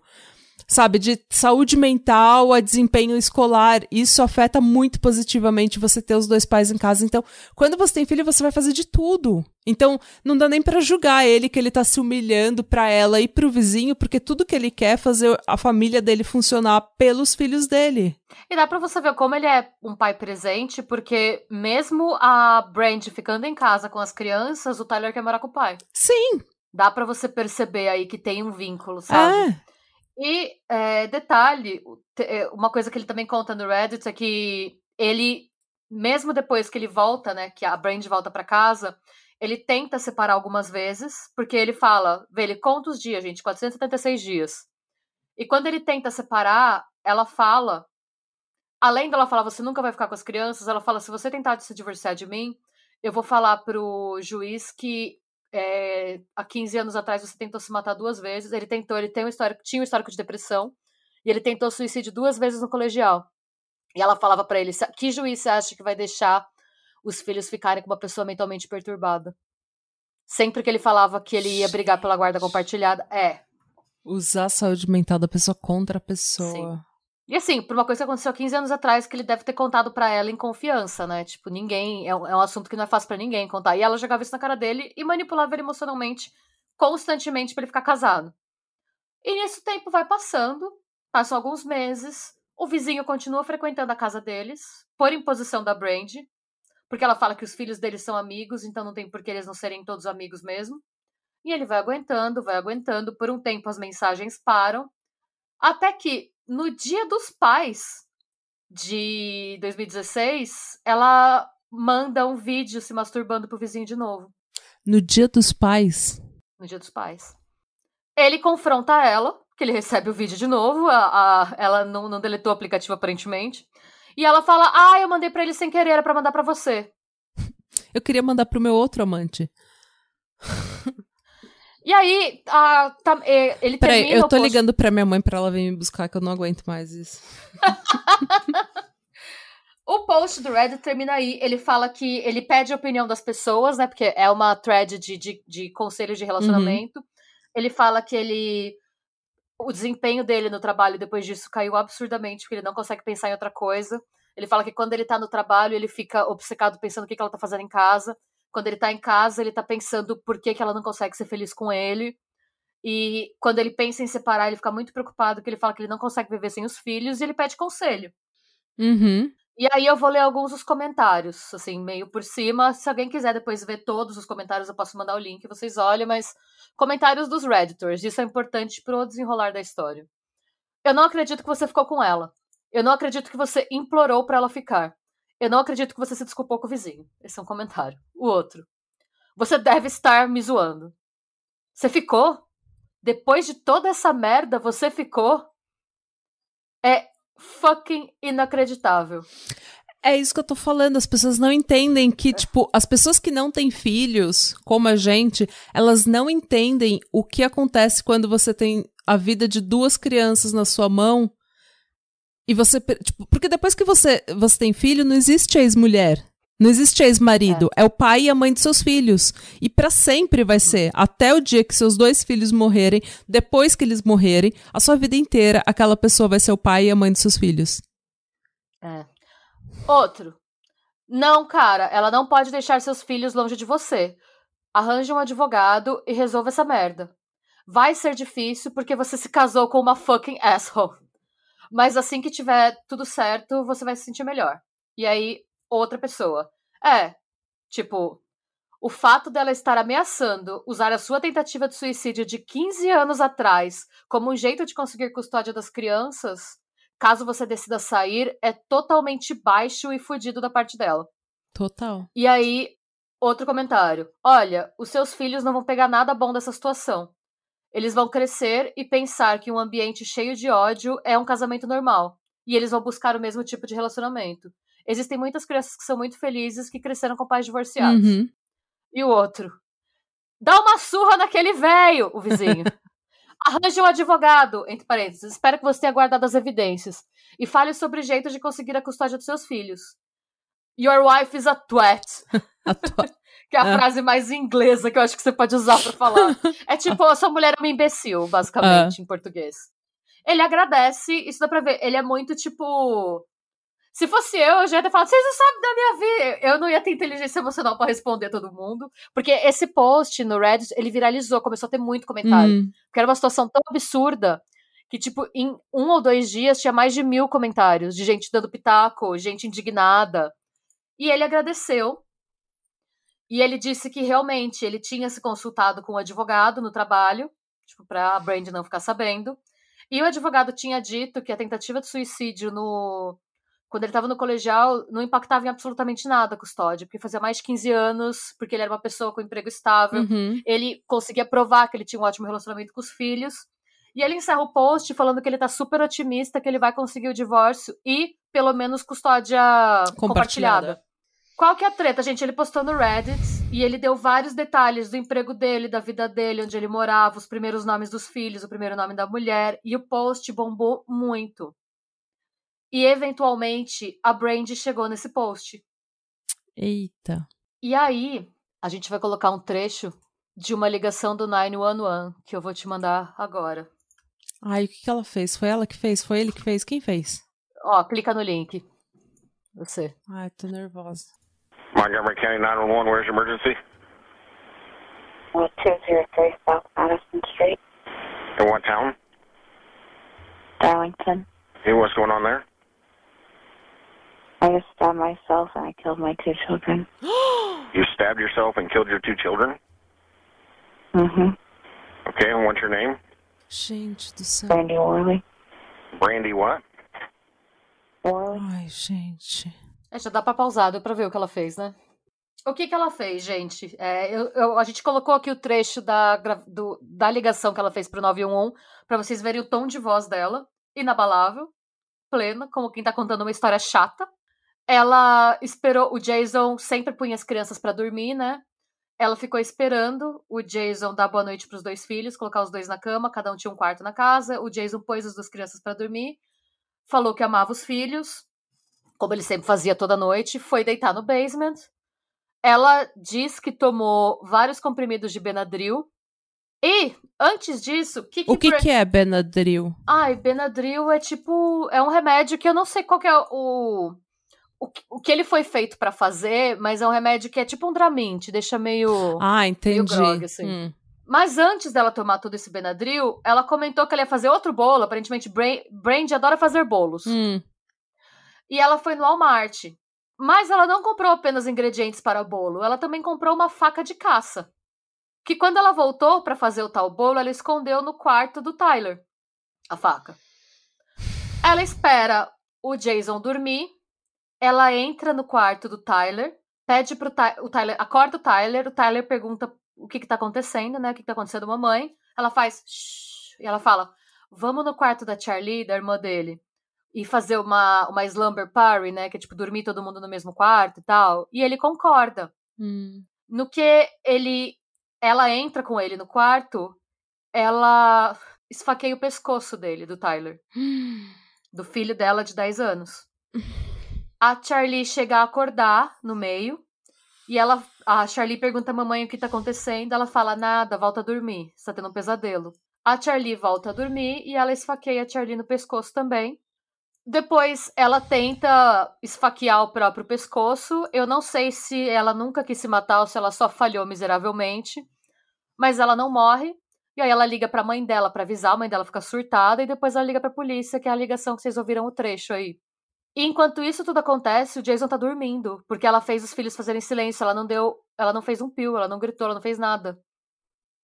Sabe, de saúde mental a desempenho escolar, isso afeta muito positivamente você ter os dois pais em casa. Então, quando você tem filho, você vai fazer de tudo. Então, não dá nem pra julgar ele que ele tá se humilhando pra ela e pro vizinho, porque tudo que ele quer é fazer a família dele funcionar pelos filhos dele. E dá pra você ver como ele é um pai presente, porque mesmo a Brand ficando em casa com as crianças, o Tyler quer morar com o pai. Sim, Dá pra você perceber aí que tem um vínculo, sabe? é. E é, detalhe, é, uma coisa que ele também conta no Reddit é que ele, mesmo depois que ele volta, né, que a Brand volta pra casa, ele tenta separar algumas vezes, porque ele fala, vê, ele conta os dias, gente, 476 dias. E quando ele tenta separar, ela fala, além dela falar, você nunca vai ficar com as crianças, ela fala, se você tentar se divorciar de mim, eu vou falar pro juiz que é, há 15 anos atrás você tentou se matar duas vezes. Ele tentou, ele tem um histórico, tinha um histórico de depressão. E ele tentou suicídio duas vezes no colegial. E ela falava pra ele: "Sa- que juiz você acha que vai deixar os filhos ficarem com uma pessoa mentalmente perturbada? Sempre que ele falava que ele ia brigar pela guarda compartilhada. É. Usar a saúde mental da pessoa contra a pessoa. E assim, por uma coisa que aconteceu 15 anos atrás, que ele deve ter contado pra ela em confiança, né? Tipo, ninguém. É um, é um assunto que não é fácil pra ninguém contar. E ela jogava isso na cara dele e manipulava ele emocionalmente, constantemente, pra ele ficar casado. E nesse tempo vai passando, passam alguns meses, o vizinho continua frequentando a casa deles, por imposição da Brand, porque ela fala que os filhos deles são amigos, então não tem por que eles não serem todos amigos mesmo. E ele vai aguentando, vai aguentando, por um tempo as mensagens param, até que no dia dos pais de 2016, ela manda um vídeo se masturbando pro vizinho de novo. No dia dos pais. No dia dos pais. Ele confronta ela, que ele recebe o vídeo de novo. A, a- ela não, não deletou o aplicativo aparentemente. E ela fala: Ah, eu mandei pra ele sem querer, era pra mandar pra você. [LAUGHS] Eu queria mandar pro meu outro amante. [LAUGHS] E aí, a, tá- é, ele Peraí, termina eu o tô post- ligando pra minha mãe pra ela vir me buscar, que eu não aguento mais isso. [LAUGHS] O post do Reddit termina aí. Ele fala que ele pede a opinião das pessoas, né? Porque é uma thread de, de, de conselhos de relacionamento. Ele fala que ele. O desempenho dele no trabalho depois disso caiu absurdamente, porque ele não consegue pensar em outra coisa. Ele fala que quando ele tá no trabalho, ele fica obcecado pensando o que, que ela tá fazendo em casa. Quando ele tá em casa, ele tá pensando por que, que ela não consegue ser feliz com ele. E quando ele pensa em separar, ele fica muito preocupado, porque ele fala que ele não consegue viver sem os filhos, e ele pede conselho. Uhum. E aí eu vou ler alguns dos comentários, assim, meio por cima. Se alguém quiser depois ver todos os comentários, eu posso mandar o link, vocês olhem, mas comentários dos Redditors, isso é importante pro desenrolar da história. Eu não acredito que você ficou com ela. Eu não acredito que você implorou para ela ficar. Eu não acredito que você se desculpou com o vizinho. Esse é um comentário. O outro. Você deve estar me zoando. Você ficou? Depois de toda essa merda, você ficou? É fucking inacreditável. É isso que eu tô falando. As pessoas não entendem que, tipo, as pessoas que não têm filhos, como a gente, elas não entendem o que acontece quando você tem a vida de duas crianças na sua mão e você. Tipo, porque depois que você, você tem filho, não existe ex-mulher. Não existe ex-marido. É. é. o pai e a mãe de seus filhos. E para sempre vai ser. Até o dia que seus dois filhos morrerem, depois que eles morrerem, a sua vida inteira, aquela pessoa vai ser o pai e a mãe de seus filhos. É. Outro. Não, cara, ela não pode deixar seus filhos longe de você. Arranje um advogado e resolva essa merda. Vai ser difícil porque você se casou com uma fucking asshole. Mas assim que tiver tudo certo, você vai se sentir melhor. E aí, outra pessoa. É, tipo, o fato dela estar ameaçando usar a sua tentativa de suicídio de 15 anos atrás como um jeito de conseguir custódia das crianças, caso você decida sair, é totalmente baixo e fudido da parte dela. Total. E aí, outro comentário. Olha, os seus filhos não vão pegar nada bom dessa situação. Eles vão crescer e pensar que um ambiente cheio de ódio é um casamento normal. E eles vão buscar o mesmo tipo de relacionamento. Existem muitas crianças que são muito felizes que cresceram com pais divorciados. Uhum. E o outro? Dá uma surra naquele velho, o vizinho. [LAUGHS] Arranje um advogado, entre parênteses. Espero que você tenha guardado as evidências. E fale sobre o jeito de conseguir a custódia dos seus filhos. Your wife is a twat. [LAUGHS] a twat que é a é. frase mais inglesa que eu acho que você pode usar para falar. [LAUGHS] é tipo, a sua mulher é uma imbecil, basicamente, é. em português. Ele agradece, isso dá pra ver. Ele é muito tipo. Se fosse eu, eu já ia ter falado, vocês não sabem da minha vida. Eu não ia ter inteligência emocional para responder todo mundo. Porque esse post no Reddit, ele viralizou, começou a ter muito comentário. Hum. Porque era uma situação tão absurda que, tipo, em um ou dois dias tinha mais de mil comentários de gente dando pitaco, gente indignada. E ele agradeceu. E ele disse que realmente ele tinha se consultado com o um advogado no trabalho, tipo, para a Brand não ficar sabendo. E o advogado tinha dito que a tentativa de suicídio no quando ele estava no colegial não impactava em absolutamente nada a custódia, porque fazia mais de 15 anos, porque ele era uma pessoa com emprego estável, uhum. ele conseguia provar que ele tinha um ótimo relacionamento com os filhos. E ele encerra o post falando que ele tá super otimista que ele vai conseguir o divórcio e pelo menos custódia compartilhada. compartilhada. Qual que é a treta, gente? Ele postou no Reddit e ele deu vários detalhes do emprego dele, da vida dele, onde ele morava, os primeiros nomes dos filhos, o primeiro nome da mulher, e o post bombou muito. E eventualmente a Brand chegou nesse post. Eita. E aí, a gente vai colocar um trecho de uma ligação do 911 que eu vou te mandar agora. Ai, o que, que ela fez? Foi ela que fez? Foi ele que fez? Quem fez? Ó, clica no link. Você. Ai, tô nervosa. Montgomery County 911, where's your emergency? 203 South Madison Street. In what town? Darlington. Hey, what's going on there? I just stabbed myself and I killed my two children. [GASPS] you stabbed yourself and killed your two children? Mm-hmm. Okay, and what's your name? Gente do céu. Brandy Worley. Brandy what? Worley. Ai, gente. É, já dá pra pausar, deu pra ver o que ela fez, né? O que, que ela fez, gente? É, eu, eu, a gente colocou aqui o trecho da, do, da ligação que ela fez pro 911 para vocês verem o tom de voz dela. Inabalável, plena, como quem tá contando uma história chata. Ela esperou. O Jason sempre punha as crianças para dormir, né? Ela ficou esperando o Jason dar boa noite pros dois filhos, colocar os dois na cama, cada um tinha um quarto na casa. O Jason pôs as duas crianças para dormir, falou que amava os filhos, como ele sempre fazia toda noite, foi deitar no basement. Ela diz que tomou vários comprimidos de Benadryl. E, antes disso, que que o que, que é Benadryl? Ai, Benadryl é tipo. É um remédio que eu não sei qual que é o. O, o que ele foi feito para fazer, mas é um remédio que é tipo um Dramin, te deixa meio. Ah, entendi. Meio grog, assim. Hum. Mas antes dela tomar todo esse Benadryl, ela comentou que ela ia fazer outro bolo. Aparentemente, Brand adora fazer bolos. Hum. E ela foi no Walmart. Mas ela não comprou apenas ingredientes para o bolo, ela também comprou uma faca de caça. Que quando ela voltou para fazer o tal bolo, ela escondeu no quarto do Tyler a faca. Ela espera o Jason dormir, ela entra no quarto do Tyler, pede pro Ty o Tyler, acorda o Tyler, o Tyler pergunta o que que tá acontecendo, né? O que que tá acontecendo, mamãe? Ela faz e ela fala: "Vamos no quarto da Charlie, da irmã dele." E fazer uma, uma slumber party, né? Que é tipo dormir todo mundo no mesmo quarto e tal. E ele concorda. Hum. No que ele. Ela entra com ele no quarto, ela esfaqueia o pescoço dele, do Tyler. [GASPS] Do filho dela de 10 anos. A Charlie chega a acordar no meio. E ela. A Charlie pergunta à mamãe o que tá acontecendo. Ela fala: nada, volta a dormir. Você tá tendo um pesadelo. A Charlie volta a dormir e ela esfaqueia a Charlie no pescoço também. Depois ela tenta esfaquear o próprio pescoço. Eu não sei se ela nunca quis se matar ou se ela só falhou miseravelmente. Mas ela não morre. E aí ela liga pra mãe dela pra avisar, a mãe dela fica surtada. E depois ela liga pra polícia, que é a ligação que vocês ouviram o trecho aí. E enquanto isso tudo acontece, o Jason tá dormindo. Porque ela fez os filhos fazerem silêncio. Ela não deu. Ela não fez um pio, ela não gritou, ela não fez nada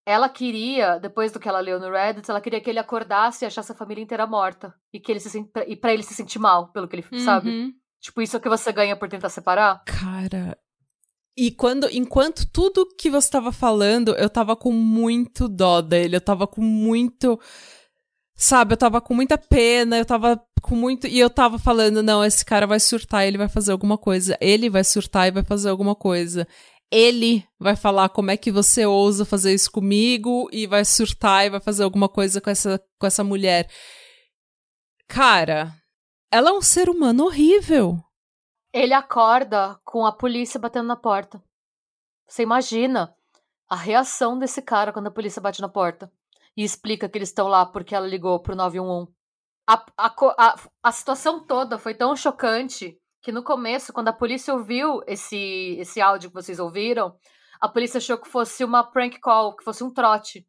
ela queria, depois do que ela leu no Reddit, ela queria que ele acordasse e achasse a família inteira morta. E que ele se e para ele se sentir mal pelo que ele Uhum. sabe. Tipo, isso é o que você ganha por tentar separar? Cara. E quando, enquanto tudo que você tava falando, eu tava com muito dó dele, eu tava com muito. Sabe, eu tava com muita pena, eu tava com muito. E eu tava falando, não, esse cara vai surtar, ele vai fazer alguma coisa. Ele vai surtar e vai fazer alguma coisa. Ele vai falar como é que você ousa fazer isso comigo e vai surtar e vai fazer alguma coisa com essa, com essa mulher. Cara, ela é um ser humano horrível. Ele acorda com a polícia batendo na porta. Você imagina a reação desse cara quando a polícia bate na porta e explica que eles estão lá porque ela ligou pro 911. A, a, a, a situação toda foi tão chocante que no começo, quando a polícia ouviu esse, esse áudio que vocês ouviram, a polícia achou que fosse uma prank call, que fosse um trote.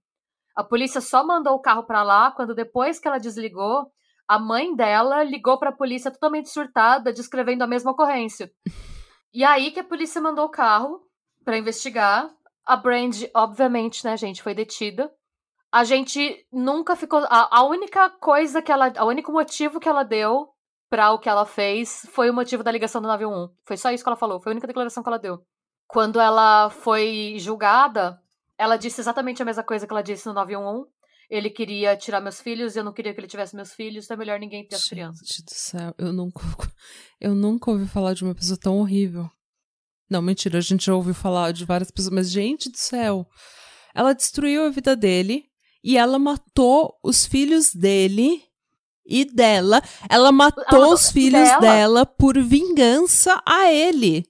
A polícia só mandou o carro pra lá quando depois que ela desligou, a mãe dela ligou pra polícia totalmente surtada, descrevendo a mesma ocorrência. E aí que a polícia mandou o carro pra investigar. A Brand, obviamente, né, gente, foi detida. A gente nunca ficou. A, a única coisa que ela. O único motivo que ela deu pra o que ela fez foi o motivo da ligação do 911. Foi só isso que ela falou. Foi a única declaração que ela deu. Quando ela foi julgada, ela disse exatamente a mesma coisa que ela disse no 911. Ele queria tirar meus filhos e eu não queria que ele tivesse meus filhos, então é melhor ninguém ter as crianças. Gente do céu, eu nunca, [LAUGHS] eu nunca ouvi falar de uma pessoa tão horrível. Não, mentira, a gente já ouviu falar de várias pessoas, mas gente do céu, ela destruiu a vida dele e ela matou os filhos dele e dela. Ela matou matou os filhos dela? dela por vingança a ele.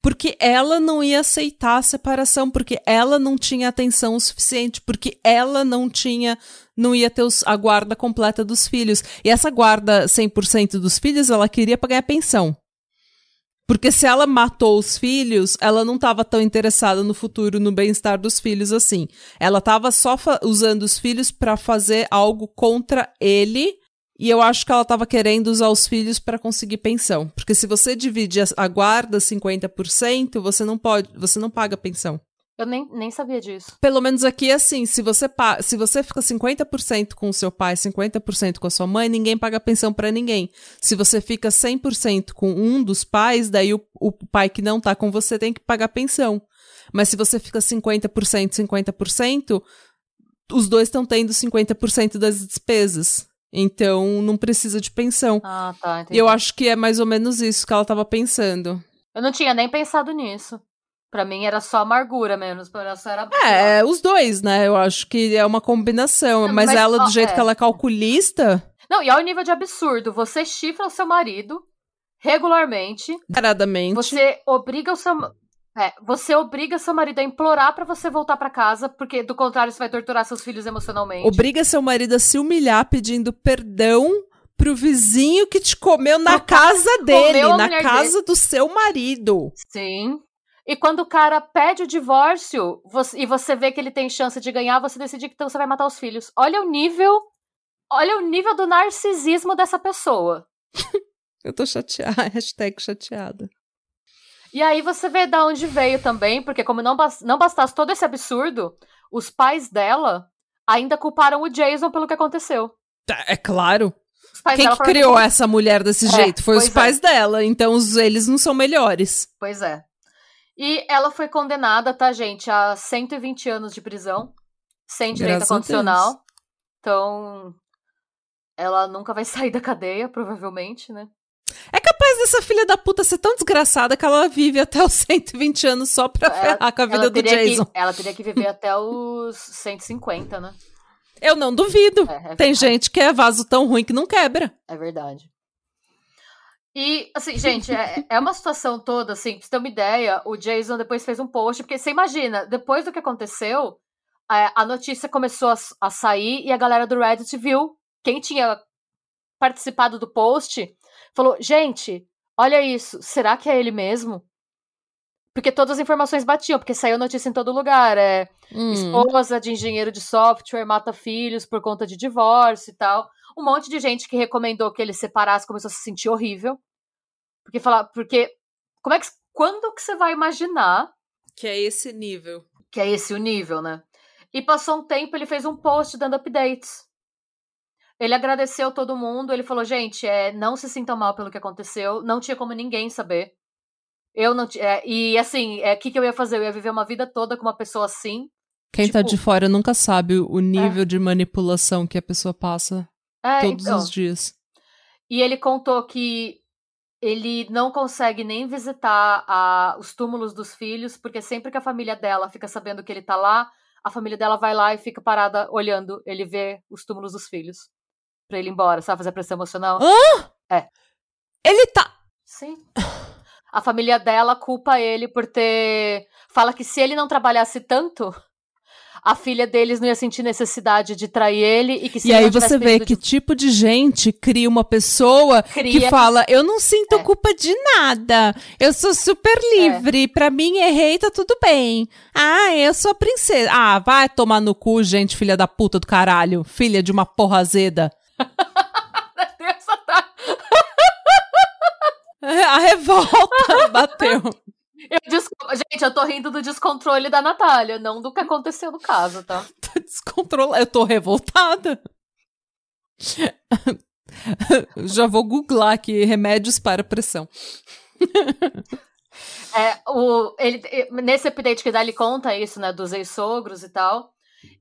Porque ela não ia aceitar a separação, porque ela não tinha atenção o suficiente, porque ela não tinha, não ia ter os- a guarda completa dos filhos. E essa guarda 100% dos filhos, ela queria pra ganhar pensão. Porque se ela matou os filhos, ela não estava tão interessada no futuro, no bem-estar dos filhos assim. Ela estava só usando os filhos pra fazer algo contra ele. E eu acho que ela estava querendo usar os filhos pra conseguir pensão. Porque se você divide a, guarda 50%, você não pode, você não paga pensão. Eu nem, nem sabia disso. Pelo menos aqui é assim, se você, se você fica 50% com o seu pai, 50% com a sua mãe, ninguém paga pensão pra ninguém. Se você fica 100% com um dos pais, daí o, o pai que não tá com você tem que pagar pensão. Mas se você fica 50%, 50%, os dois estão tendo 50% das despesas. Então não precisa de pensão. Ah, tá. Entendi. E eu acho que é mais ou menos isso que ela tava pensando. Eu não tinha nem pensado nisso. Pra mim era só amargura menos. Pra ela só era. É, os dois, né? Eu acho que é uma combinação. Não, mas, mas, ela, ó, do jeito é. que ela é calculista, Não, e olha o nível de absurdo. Você chifra o seu marido regularmente. caradamente. Você obriga o seu. É, você obriga seu marido a implorar pra você voltar pra casa, porque do contrário você vai torturar seus filhos emocionalmente. Obriga seu marido a se humilhar pedindo perdão pro vizinho que te comeu na casa dele, na casa do seu marido. Sim. E quando o cara pede o divórcio você- e você vê que ele tem chance de ganhar, você decide que então você vai matar os filhos. Olha o nível. Olha o nível do narcisismo dessa pessoa. [LAUGHS] Eu tô chateada. [LAUGHS] Hashtag chateada. E aí você vê da onde veio também, porque como não, bas- não bastasse todo esse absurdo, os pais dela ainda culparam o Jason pelo que aconteceu. Tá, É claro. Quem que criou essa mulher desse É, jeito? Foi os é. pais dela. Então os- eles não são melhores. Pois é. E ela foi condenada, tá, gente, a 120 anos de prisão, sem direito Graças a condicional. Então, ela nunca vai [LAUGHS] sair da cadeia, provavelmente, né? É capaz dessa filha da puta ser tão desgraçada que ela vive até os [LAUGHS] 120 anos só pra Ela- ferrar com a vida do Jason. que, ela teria que viver até os 150, né? Eu não duvido. É, é Tem gente que é vaso tão ruim que não quebra. É verdade. E, assim, gente, é, é uma situação toda, assim, pra você ter uma ideia, o Jason depois fez um post, porque você imagina, depois do que aconteceu, é, a notícia começou a, a sair e a galera do Reddit viu quem tinha participado do post, falou, gente, olha isso, será que é ele mesmo? Porque todas as informações batiam, porque saiu notícia em todo lugar, é, Hum. esposa de engenheiro de software mata filhos por conta de divórcio e tal. Um monte de gente que recomendou que ele separasse começou a se sentir horrível. Porque falar, porque como é que quando que você vai imaginar Que é esse nível. que é esse o nível, né? E passou um tempo, ele fez um post dando updates. Ele agradeceu todo mundo, ele falou, gente, é, não se sintam mal pelo que aconteceu, não tinha como ninguém saber. Eu não é, e assim, o é, que, que eu ia fazer? Eu ia viver uma vida toda com uma pessoa assim. Quem tá Tipo- de fora nunca sabe o nível de manipulação que a pessoa passa É, todos então. os dias. E ele contou que ele não consegue nem visitar a- os túmulos dos filhos, porque sempre que a família dela fica sabendo que ele tá lá, a família dela vai lá e fica parada olhando ele ver os túmulos dos filhos. Pra ele ir embora, sabe? Fazer pressão emocional. Ele tá. Sim. A família dela culpa ele por ter. Fala que se ele não trabalhasse tanto, a filha deles não ia sentir necessidade de trair ele e que se E aí você vê que de- tipo de gente cria uma pessoa que Cria- fala: Eu não sinto É. culpa de nada. Eu sou super livre. Pra mim, errei, tá tudo bem. Ah, eu sou a princesa. Ah, vai tomar no cu, gente, filha da puta do caralho. Filha de uma porra azeda. [LAUGHS] Essa tá- [LAUGHS] A revolta [LAUGHS] bateu. Eu desculpa, gente, eu tô rindo do descontrole da Natália, não do que aconteceu no caso, tá? Tô descontrolada. Eu tô revoltada. Já vou googlar aqui remédios para pressão. É, o, ele, nesse update que dá, ele conta isso, né, dos ex-sogros e tal.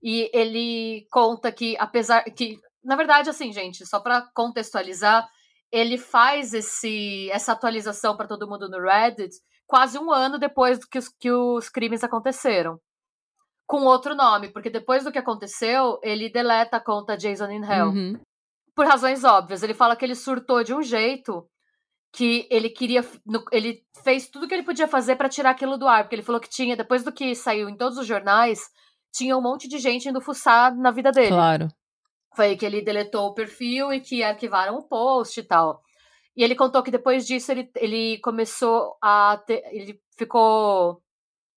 E ele conta que, apesar que, na verdade, assim, gente, só pra contextualizar, ele faz esse, essa atualização pra todo mundo no Reddit quase um ano depois que os, que os crimes aconteceram. Com outro nome, porque depois do que aconteceu, ele deleta a conta Jason in Hell. Uhum. por razões óbvias. Ele fala que ele surtou de um jeito que ele queria. Ele fez tudo que ele podia fazer pra tirar aquilo do ar. Porque ele falou que tinha, depois do que saiu em todos os jornais, tinha um monte de gente indo fuçar na vida dele. Claro. Foi que ele deletou o perfil e que arquivaram o post e tal. E ele contou que depois disso ele, ele começou a ter. Ele ficou.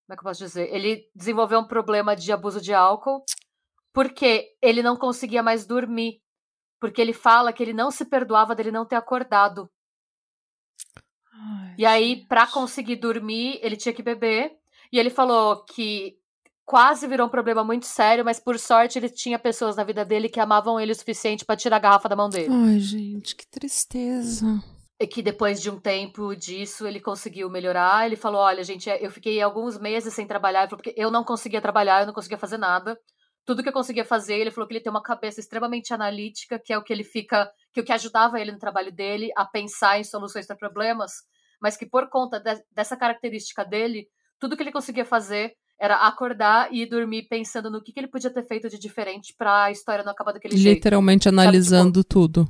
Como é que eu posso dizer? Ele desenvolveu um problema de abuso de álcool porque ele não conseguia mais dormir. Porque ele fala que ele não se perdoava dele não ter acordado. E aí, pra conseguir dormir, ele tinha que beber. E ele falou que quase virou um problema muito sério, mas por sorte ele tinha pessoas na vida dele que amavam ele o suficiente pra tirar a garrafa da mão dele. Ai, gente, que tristeza. E que depois de um tempo disso ele conseguiu melhorar. Ele falou: Olha, gente, eu fiquei alguns meses sem trabalhar, ele falou, porque eu não conseguia trabalhar, eu não conseguia fazer nada. Tudo que eu conseguia fazer, ele falou que ele tem uma cabeça extremamente analítica, que é o que ele fica, que é o que ajudava ele no trabalho dele a pensar em soluções para problemas, mas que por conta de- dessa característica dele, tudo que ele conseguia fazer era acordar e dormir pensando no que, que ele podia ter feito de diferente para a história não acabar daquele jeito. Literalmente analisando tudo.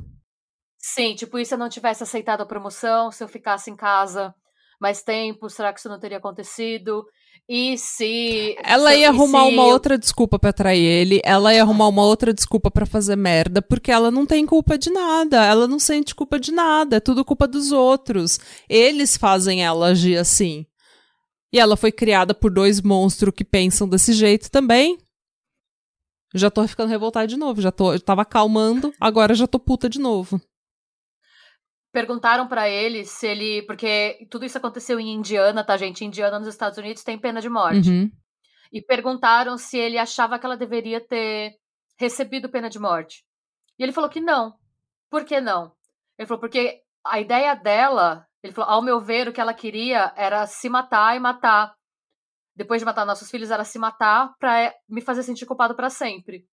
Sim, tipo, e se eu não tivesse aceitado a promoção, se eu ficasse em casa mais tempo, será que isso não teria acontecido? E se. Ela ia arrumar se uma outra desculpa pra trair ele, ela ia arrumar uma outra desculpa pra fazer merda, porque ela não tem culpa de nada, ela não sente culpa de nada, é tudo culpa dos outros. Eles fazem ela agir assim. E ela foi criada por dois monstros que pensam desse jeito também. Já tô ficando revoltada de novo, já tô, eu tava acalmando, agora já tô puta de novo. perguntaram pra ele se ele. Porque tudo isso aconteceu em Indiana, tá, gente? Indiana nos Estados Unidos tem pena de morte. Uhum. E perguntaram se ele achava que ela deveria ter recebido pena de morte. E ele falou que não. Por que não? Ele falou, porque a ideia dela, ele falou, ao meu ver, o que ela queria era se matar e matar. Depois de matar nossos filhos, era se matar pra me fazer sentir culpado pra sempre.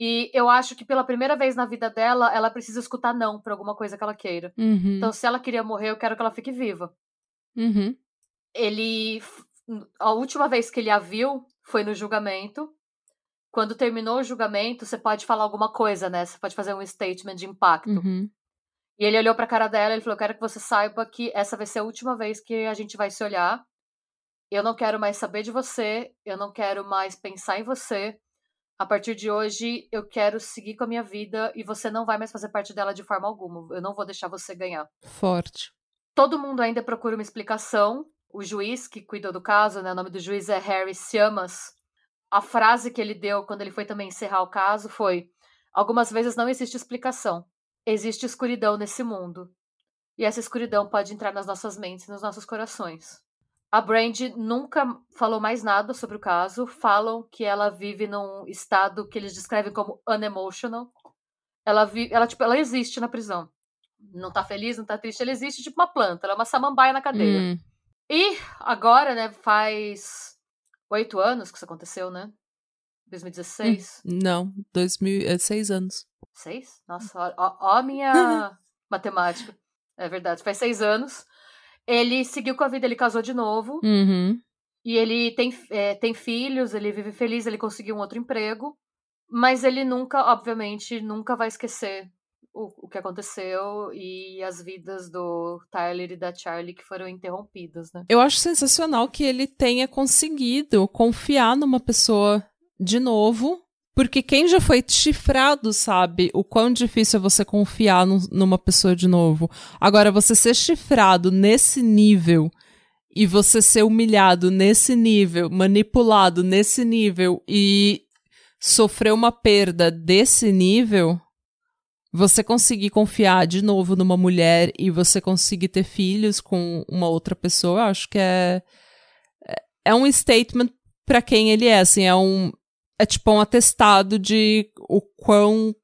E eu acho que pela primeira vez na vida dela, ela precisa escutar não pra alguma coisa que ela queira. Uhum. Então, se ela queria morrer, eu quero que ela fique viva. Uhum. Ele. A última vez que ele a viu foi no julgamento. Quando terminou o julgamento, você pode falar alguma coisa, né? Você pode fazer um statement de impacto. Uhum. E ele olhou pra cara dela e falou: Eu quero que você saiba que essa vai ser a última vez que a gente vai se olhar. Eu não quero mais saber de você, eu não quero mais pensar em você. A partir de hoje, eu quero seguir com a minha vida e você não vai mais fazer parte dela de forma alguma. Eu não vou deixar você ganhar. Forte. Todo mundo ainda procura uma explicação. O juiz que cuidou do caso, né, o nome do juiz é Harry Siamas. A frase que ele deu quando ele foi também encerrar o caso foi: Algumas vezes não existe explicação. Existe escuridão nesse mundo. E essa escuridão pode entrar nas nossas mentes, nos nossos corações. A Brandy nunca falou mais nada sobre o caso. Falam que ela vive num estado que eles descrevem como unemotional. Ela, vi, ela, tipo, ela existe na prisão. Não tá feliz, não tá triste. Ela existe tipo uma planta. Ela é uma samambaia na cadeia. Hum. E agora, né, faz oito anos que isso aconteceu, né? 2016? Não, 2000, é seis anos. Seis? Nossa, ó, ó- ó a minha [LAUGHS] matemática. É verdade, faz seis anos. Ele seguiu com a vida, ele casou de novo. Uhum. E ele tem, é, tem filhos, ele vive feliz, ele conseguiu um outro emprego. Mas ele nunca, obviamente, nunca vai esquecer o, o que aconteceu e as vidas do Tyler e da Charlie que foram interrompidas, né? Eu acho sensacional que ele tenha conseguido confiar numa pessoa de novo. Porque quem já foi chifrado sabe o quão difícil é você confiar num- numa pessoa de novo. Agora, você ser chifrado nesse nível e você ser humilhado nesse nível, manipulado nesse nível e sofrer uma perda desse nível, você conseguir confiar de novo numa mulher e você conseguir ter filhos com uma outra pessoa, eu acho que é é- é um statement pra quem ele é, assim, é um é tipo um atestado de o quão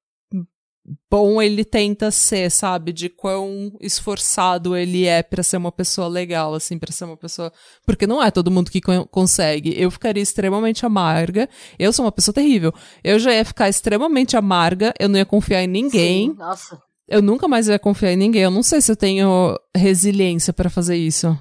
bom ele tenta ser, sabe? De quão esforçado ele é pra ser uma pessoa legal, assim, pra ser uma pessoa. Porque não é todo mundo que con- consegue. Eu ficaria extremamente amarga. Eu sou uma pessoa terrível. Eu já ia ficar extremamente amarga. Eu não ia confiar em ninguém. Sim, nossa. Eu nunca mais ia confiar em ninguém. Eu não sei se eu tenho resiliência pra fazer isso.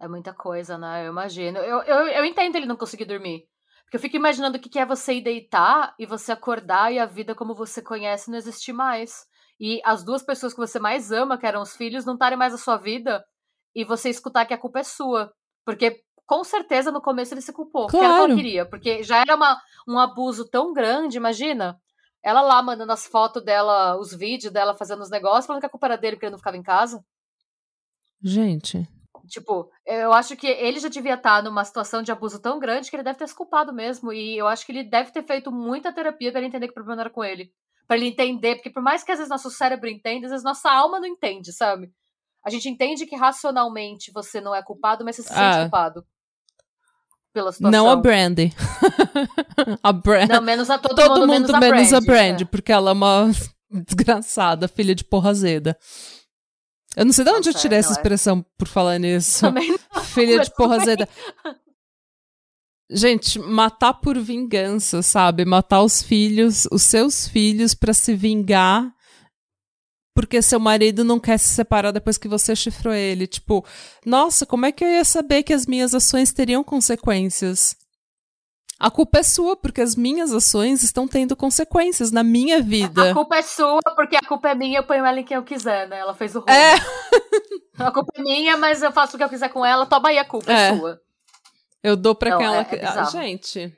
É muita coisa, né? Eu imagino. Eu, eu, eu entendo ele não conseguir dormir. Porque eu fico imaginando o que é você ir deitar e você acordar e a vida como você conhece não existir mais. E as duas pessoas que você mais ama, que eram os filhos, não estarem mais na sua vida e você escutar que a culpa é sua. Porque com certeza no começo ele se culpou. Que era o que Claro. ela queria. Porque já era uma, um abuso tão grande, imagina. Ela lá mandando as fotos dela, os vídeos dela fazendo os negócios, falando que a culpa era dele porque ele não ficava em casa. Gente. Tipo, eu acho que ele já devia estar numa situação de abuso tão grande que ele deve ter se culpado mesmo. E eu acho que ele deve ter feito muita terapia pra ele entender que o problema era com ele. Pra ele entender, porque por mais que às vezes nosso cérebro entenda, às vezes nossa alma não entende, sabe? A gente entende que racionalmente você não é culpado, mas você se sente Ah. culpado. Pela situação. Não a Brandy. [LAUGHS] a Brandy. Não, menos a todo, Todo mundo, mundo menos a Brandy, é. porque ela é uma [LAUGHS] desgraçada, filha de porra azeda. Eu não sei de onde eu tirei é, essa não é. expressão por falar nisso. Também não, [LAUGHS] Filha de porra azeda. Gente, matar por vingança, sabe? Matar os filhos, os seus filhos pra se vingar porque seu marido não quer se separar depois que você chifrou ele. Tipo, nossa, como é que eu ia saber que as minhas ações teriam consequências? A culpa é sua, porque as minhas ações estão tendo consequências na minha A vida. culpa é sua, porque a culpa é minha, eu ponho ela em quem eu quiser, né? Ela fez o roubo. É, A culpa é minha, mas eu faço o que eu quiser com ela, toma aí a culpa, é, É. sua. eu dou pra quem ela. é-. Ah, gente.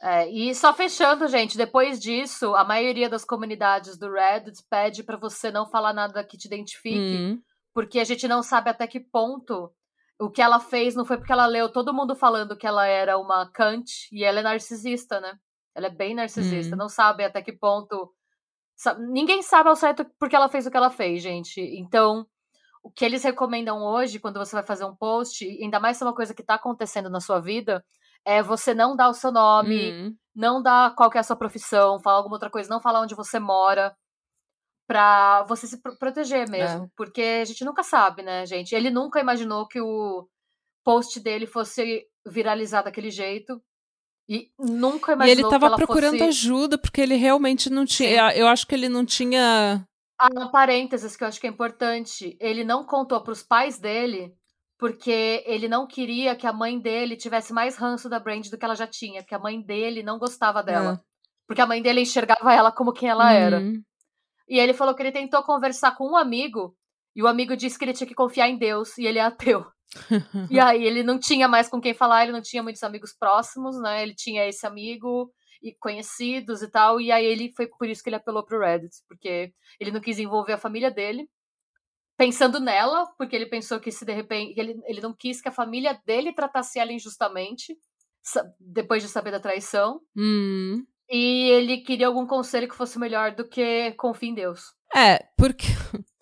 É, e só fechando, gente, depois disso, a maioria das comunidades do Reddit pede pra você não falar nada que te identifique, Hum. porque a gente não sabe até que ponto o que ela fez não foi porque ela leu todo mundo falando que ela era uma Kant e ela é narcisista, né? Ela é bem narcisista, Hum. não sabe até que ponto. sa- Ninguém sabe ao certo porque ela fez o que ela fez, gente. Então, o que eles recomendam hoje, quando você vai fazer um post, ainda mais se é uma coisa que está acontecendo na sua vida, é você não dar o seu nome, Hum. não dar qual que é a sua profissão, falar alguma outra coisa, não falar onde você mora, pra você se pro- proteger mesmo. Porque a gente nunca sabe, né, gente? Ele nunca imaginou que o post dele fosse viralizar daquele jeito. E nunca E imaginou ele que tava ela procurando fosse... ajuda, porque ele realmente não tinha. Eu acho que ele não tinha. Ah, um parênteses que eu acho que é importante. Ele não contou pros pais dele porque ele não queria que a mãe dele tivesse mais ranço da Brandy do que ela já tinha, porque a mãe dele não gostava dela. Porque a mãe dele enxergava ela como quem ela era. E ele falou que ele tentou conversar com um amigo e o amigo disse que ele tinha que confiar em Deus e ele é ateu. [LAUGHS] E aí ele não tinha mais com quem falar, ele não tinha muitos amigos próximos, né? Ele tinha esse amigo e conhecidos e tal, e aí ele foi por isso que ele apelou pro Reddit, porque ele não quis envolver a família dele, pensando nela, porque ele pensou que se de repente ele, ele não quis que a família dele tratasse ela injustamente depois de saber da traição, Hum. E ele queria algum conselho que fosse melhor do que confie em Deus. É, porque. [LAUGHS]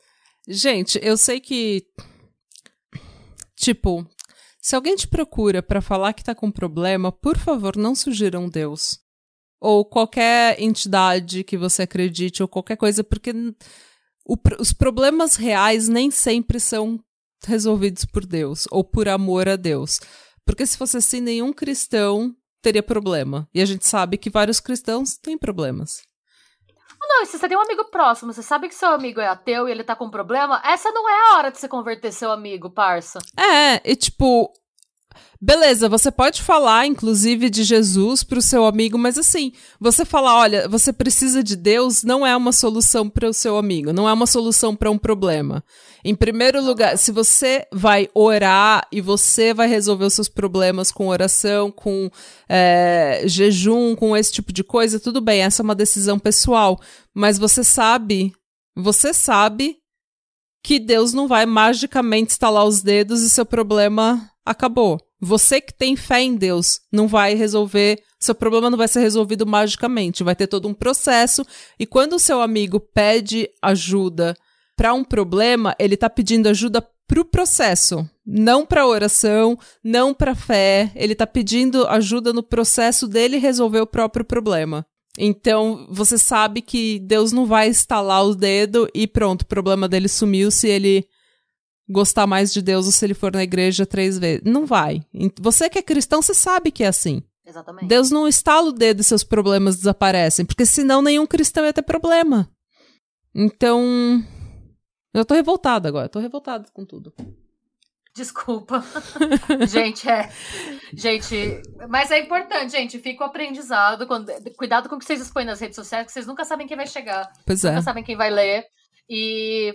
Gente, eu sei que. Tipo, se alguém te procura pra falar que tá com problema, por favor, não sugiram Deus. Ou qualquer entidade que você acredite, ou qualquer coisa, porque o os problemas reais nem sempre são resolvidos por Deus, ou por amor a Deus. Porque se fosse assim, nenhum cristão teria problema. E a gente sabe que vários cristãos têm problemas. Não, e se você tem um amigo próximo, você sabe que seu amigo é ateu e ele tá com problema, essa não é a hora de você converter seu amigo, parça. É, e tipo, beleza, você pode falar, inclusive, de Jesus pro seu amigo, mas assim, você falar, olha, você precisa de Deus não é uma solução para o seu amigo, não é uma solução para um problema. Em primeiro lugar, se você vai orar e você vai resolver os seus problemas com oração, com é, jejum, com esse tipo de coisa, tudo bem, essa é uma decisão pessoal. Mas você sabe, você sabe que Deus não vai magicamente estalar os dedos e seu problema acabou. Você que tem fé em Deus não vai resolver, seu problema não vai ser resolvido magicamente, vai ter todo um processo e quando o seu amigo pede ajuda para um problema, ele tá pedindo ajuda pro processo, não para oração, não para fé, ele tá pedindo ajuda no processo dele resolver o próprio problema. Então, você sabe que Deus não vai estalar o dedo e pronto, o problema dele sumiu se ele gostar mais de Deus ou se ele for na igreja três vezes. Não vai. Você que é cristão, você sabe que é assim. Exatamente. Deus não estala o dedo e seus problemas desaparecem, porque senão nenhum cristão ia ter problema. Então, eu tô revoltada agora, tô revoltada com tudo. Desculpa. [LAUGHS] gente, é. Gente, mas é importante, gente. Fica o aprendizado. Quando, cuidado com o que vocês expõem nas redes sociais, que vocês nunca sabem quem vai chegar. Pois é. Nunca sabem quem vai ler. E,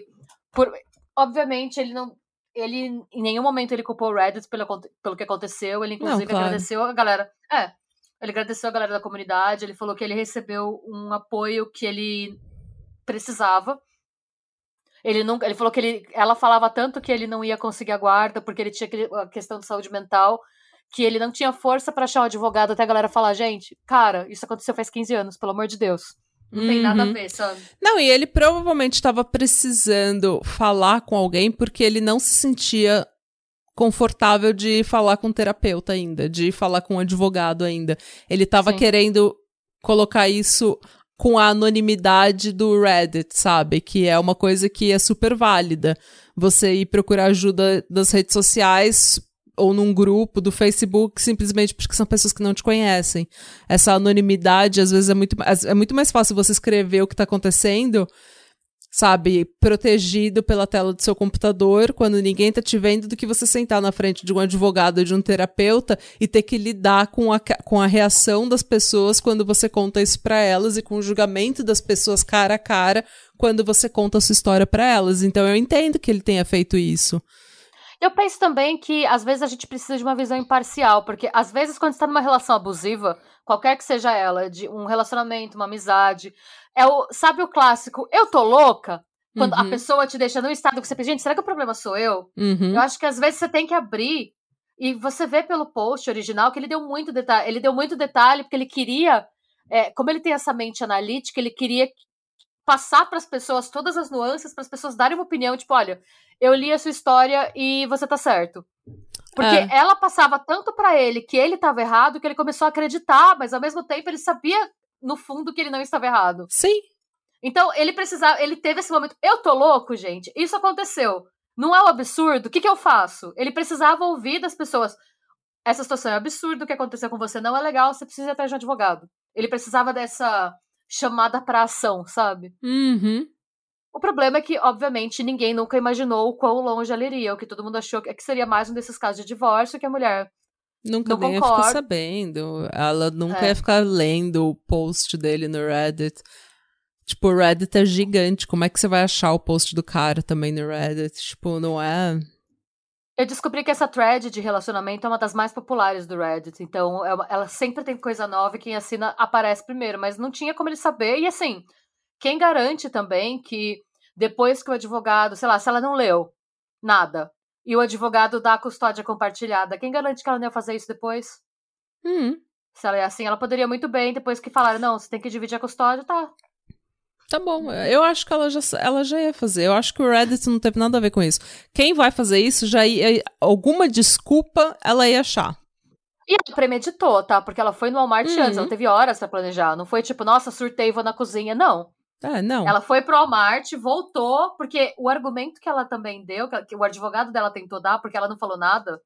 por, obviamente, ele não. Ele, em nenhum momento, ele culpou o Reddit pelo, pelo que aconteceu. Ele, inclusive, Não, claro. agradeceu a galera. É. Ele agradeceu a galera da comunidade. Ele falou que ele recebeu um apoio que ele precisava. Ele nunca, ele falou que ele, ela falava tanto que ele não ia conseguir a guarda porque ele tinha a questão de saúde mental, que ele não tinha força pra achar um advogado até a galera falar, gente, cara, isso aconteceu faz 15 anos, pelo amor de Deus. Não tem nada a Uhum. ver, sabe? Não, e ele provavelmente estava precisando falar com alguém porque ele não se sentia confortável de falar com um terapeuta ainda, de falar com um advogado ainda. Ele estava querendo colocar isso com a anonimidade do Reddit, sabe? Que é uma coisa que é super válida. Você ir procurar ajuda das redes sociais ou num grupo do Facebook simplesmente porque são pessoas que não te conhecem. Essa anonimidade, às vezes, é muito, é muito mais fácil você escrever o que tá acontecendo, sabe, protegido pela tela do seu computador, quando ninguém tá te vendo, do que você sentar na frente de um advogado ou de um terapeuta e ter que lidar com a, com a reação das pessoas quando você conta isso pra elas e com o julgamento das pessoas cara a cara quando você conta a sua história pra elas. Então eu entendo que ele tenha feito isso. Eu penso também que às vezes a gente precisa de uma visão imparcial, porque às vezes quando você tá numa relação abusiva, qualquer que seja ela, de um relacionamento, uma amizade, é o, sabe o clássico, eu tô louca? Quando a Uhum. pessoa te deixa num estado que você pensa, gente, será que o problema sou eu? Uhum. Eu acho que às vezes você tem que abrir e você vê pelo post original que ele deu muito detalhe, ele deu muito detalhe porque ele queria, é, como ele tem essa mente analítica, ele queria passar para as pessoas todas as nuances, para as pessoas darem uma opinião, tipo, olha, eu li a sua história e você tá certo. Porque É. ela passava tanto pra ele que ele tava errado que ele começou a acreditar, mas ao mesmo tempo ele sabia no fundo que ele não estava errado. Sim. Então ele precisava, ele teve esse momento, eu tô louco, gente. Isso aconteceu. Não é um absurdo? O que que eu faço? Ele precisava ouvir das pessoas. Essa situação é absurda, o que aconteceu com você não é legal, você precisa ir atrás de um advogado. Ele precisava dessa chamada pra ação, sabe? Uhum. O problema é que, obviamente, ninguém nunca imaginou o quão longe ela iria. O que todo mundo achou é que seria mais um desses casos de divórcio que a mulher. Nunca Não nem ia ficar sabendo. Ela nunca É. ia ficar lendo o post dele no Reddit. Tipo, o Reddit é gigante. Como é que você vai achar o post do cara também no Reddit? Tipo, não é. Eu descobri que essa thread de relacionamento é uma das mais populares do Reddit. Então, é ela sempre tem coisa nova e quem assina aparece primeiro. Mas não tinha como ele saber. E assim, quem garante também que depois que o advogado, sei lá, se ela não leu nada e o advogado dá a custódia compartilhada, quem garante que ela não ia fazer isso depois? Hum, Se ela é assim, ela poderia muito bem, depois que falaram, não, você tem que dividir a custódia, tá. Tá bom. Eu acho que ela já, ela já ia fazer. Eu acho que o Reddit não teve nada a ver com isso. Quem vai fazer isso já ia. Alguma desculpa ela ia achar. E ela premeditou, tá? Porque ela foi no Walmart Uhum. antes, ela teve horas pra planejar. Não foi tipo, nossa, surtei vou na cozinha. Não. É, não. Ela foi pro Walmart, voltou, porque o argumento que ela também deu, que o advogado dela tentou dar, porque ela não falou nada,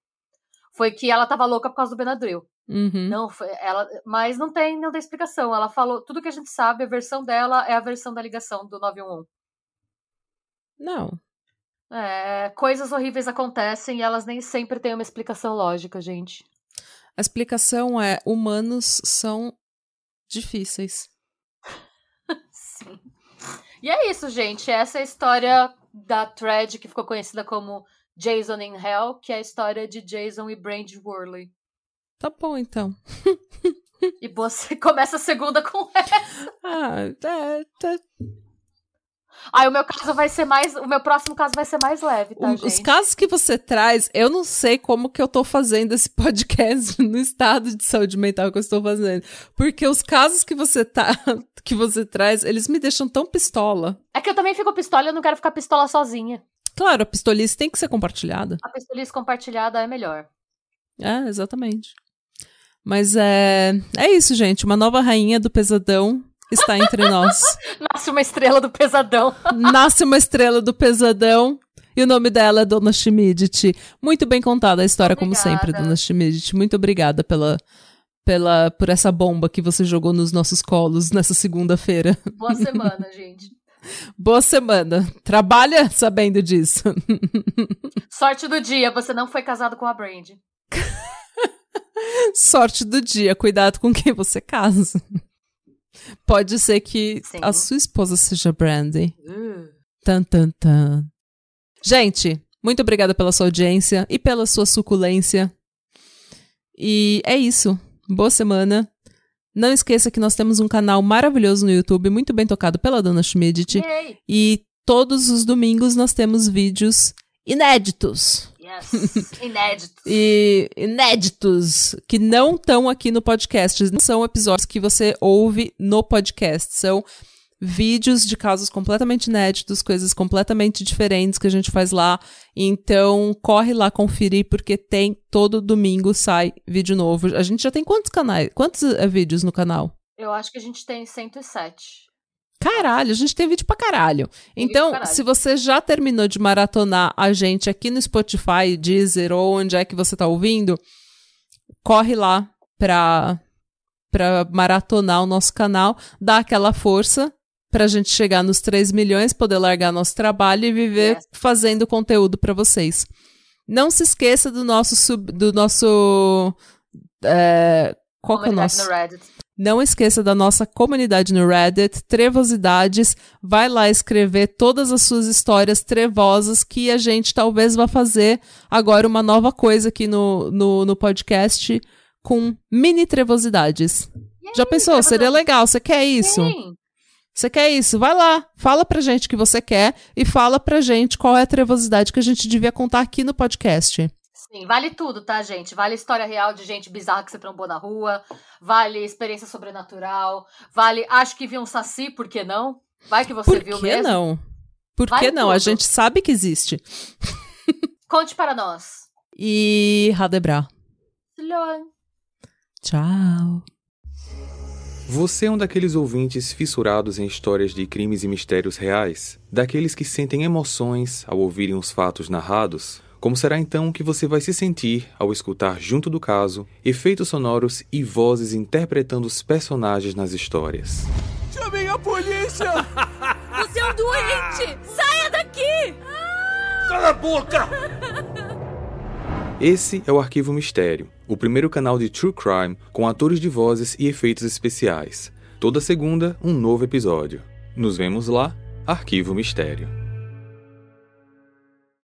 foi que ela tava louca por causa do Benadryl. Uhum. Não, ela, mas não tem, não tem explicação. Ela falou, tudo que a gente sabe, a versão dela é a versão da ligação do 911. Não. É, coisas horríveis acontecem e elas nem sempre têm uma explicação lógica, gente. A explicação é: humanos são difíceis. [LAUGHS] Sim. E é isso, gente. Essa é a história da thread que ficou conhecida como Jason in Hell, que é a história de Jason e Brandy Worley. Tá bom, então. E você [LAUGHS] começa a segunda com essa. Ah, é, tá. Aí o meu caso vai ser mais. O meu próximo caso vai ser mais leve, tá, O-? Os casos que você traz, eu não sei como que eu tô fazendo esse [LAUGHS] podcast no estado de saúde mental que eu estou fazendo. Porque os casos que você tá, [LAUGHS] que você traz, eles me deixam tão pistola. É que eu também fico pistola e eu não quero ficar pistola sozinha. Claro, a pistolice tem que ser compartilhada. A pistolice compartilhada é melhor. É, exatamente. Mas é, é isso, gente. Uma nova rainha do pesadão está entre nós. [LAUGHS] Nasce uma estrela do pesadão. [LAUGHS] Nasce uma estrela do pesadão. E o nome dela é Dona Schmidt. Muito bem contada a história, como Obrigada. sempre, Dona Schmidt. Muito obrigada pela, pela, por essa bomba que você jogou nos nossos colos nessa segunda-feira. Boa [LAUGHS] semana, gente. Boa semana. Trabalha sabendo disso. Sorte do dia, você não foi casado com a Brandy. Sorte do dia. Cuidado com quem você casa. Pode ser que Sim. a sua esposa seja Brandy. Tan, tan, tan. Gente, muito obrigada pela sua audiência e pela sua suculência. E é isso. Boa semana. Não esqueça que nós temos um canal maravilhoso no YouTube, muito bem tocado pela Dona Schmidt. E todos os domingos nós temos vídeos inéditos. Yes! [LAUGHS] Inédito. E inéditos que não estão aqui no podcast. Não são episódios que você ouve no podcast. São vídeos de casos completamente inéditos, coisas completamente diferentes que a gente faz lá. Então, corre lá conferir, porque tem todo domingo sai vídeo novo. A gente já tem quantos canais? Quantos eh, vídeos no canal? Eu acho que a gente tem 107. Caralho, a gente tem vídeo pra caralho. Então, caralho. se você já terminou de maratonar a gente aqui no Spotify, Deezer ou onde é que você tá ouvindo, corre lá pra, pra maratonar o nosso canal, dá aquela força pra gente chegar nos 3 milhões, poder largar nosso trabalho e viver Yes. fazendo conteúdo pra vocês. Não se esqueça do nosso sub, do nosso é, qual que é o nosso? Não esqueça da nossa comunidade no Reddit, Trevosidades. Vai lá escrever todas as suas histórias trevosas que a gente talvez vá fazer agora uma nova coisa aqui no, no, no podcast com mini trevosidades. Já pensou? trevosidades. Seria legal. Você quer isso? Sim. Você quer isso? Vai lá, fala pra gente o que você quer e fala pra gente qual é a trevosidade que a gente devia contar aqui no podcast. Sim, vale tudo, tá, gente? Vale história real de gente bizarra que você trombou na rua, vale experiência sobrenatural, vale acho que vi um saci, por que não? Vai que você Por viu que mesmo. não? Por Vai que não? A tudo. gente sabe que existe. [LAUGHS] Conte para nós. E Radebra. Tchau. Você é um daqueles ouvintes fissurados em histórias de crimes e mistérios reais? Daqueles que sentem emoções ao ouvirem os fatos narrados? Como será então que você vai se sentir ao escutar junto do caso efeitos sonoros e vozes interpretando os personagens nas histórias? Chamem a polícia! [LAUGHS] Você é um doente! Saia daqui! Cala a boca! [LAUGHS] Esse é o Arquivo Mistério, o primeiro canal de True Crime com atores de vozes e efeitos especiais. Toda segunda, um novo episódio. Nos vemos lá, Arquivo Mistério.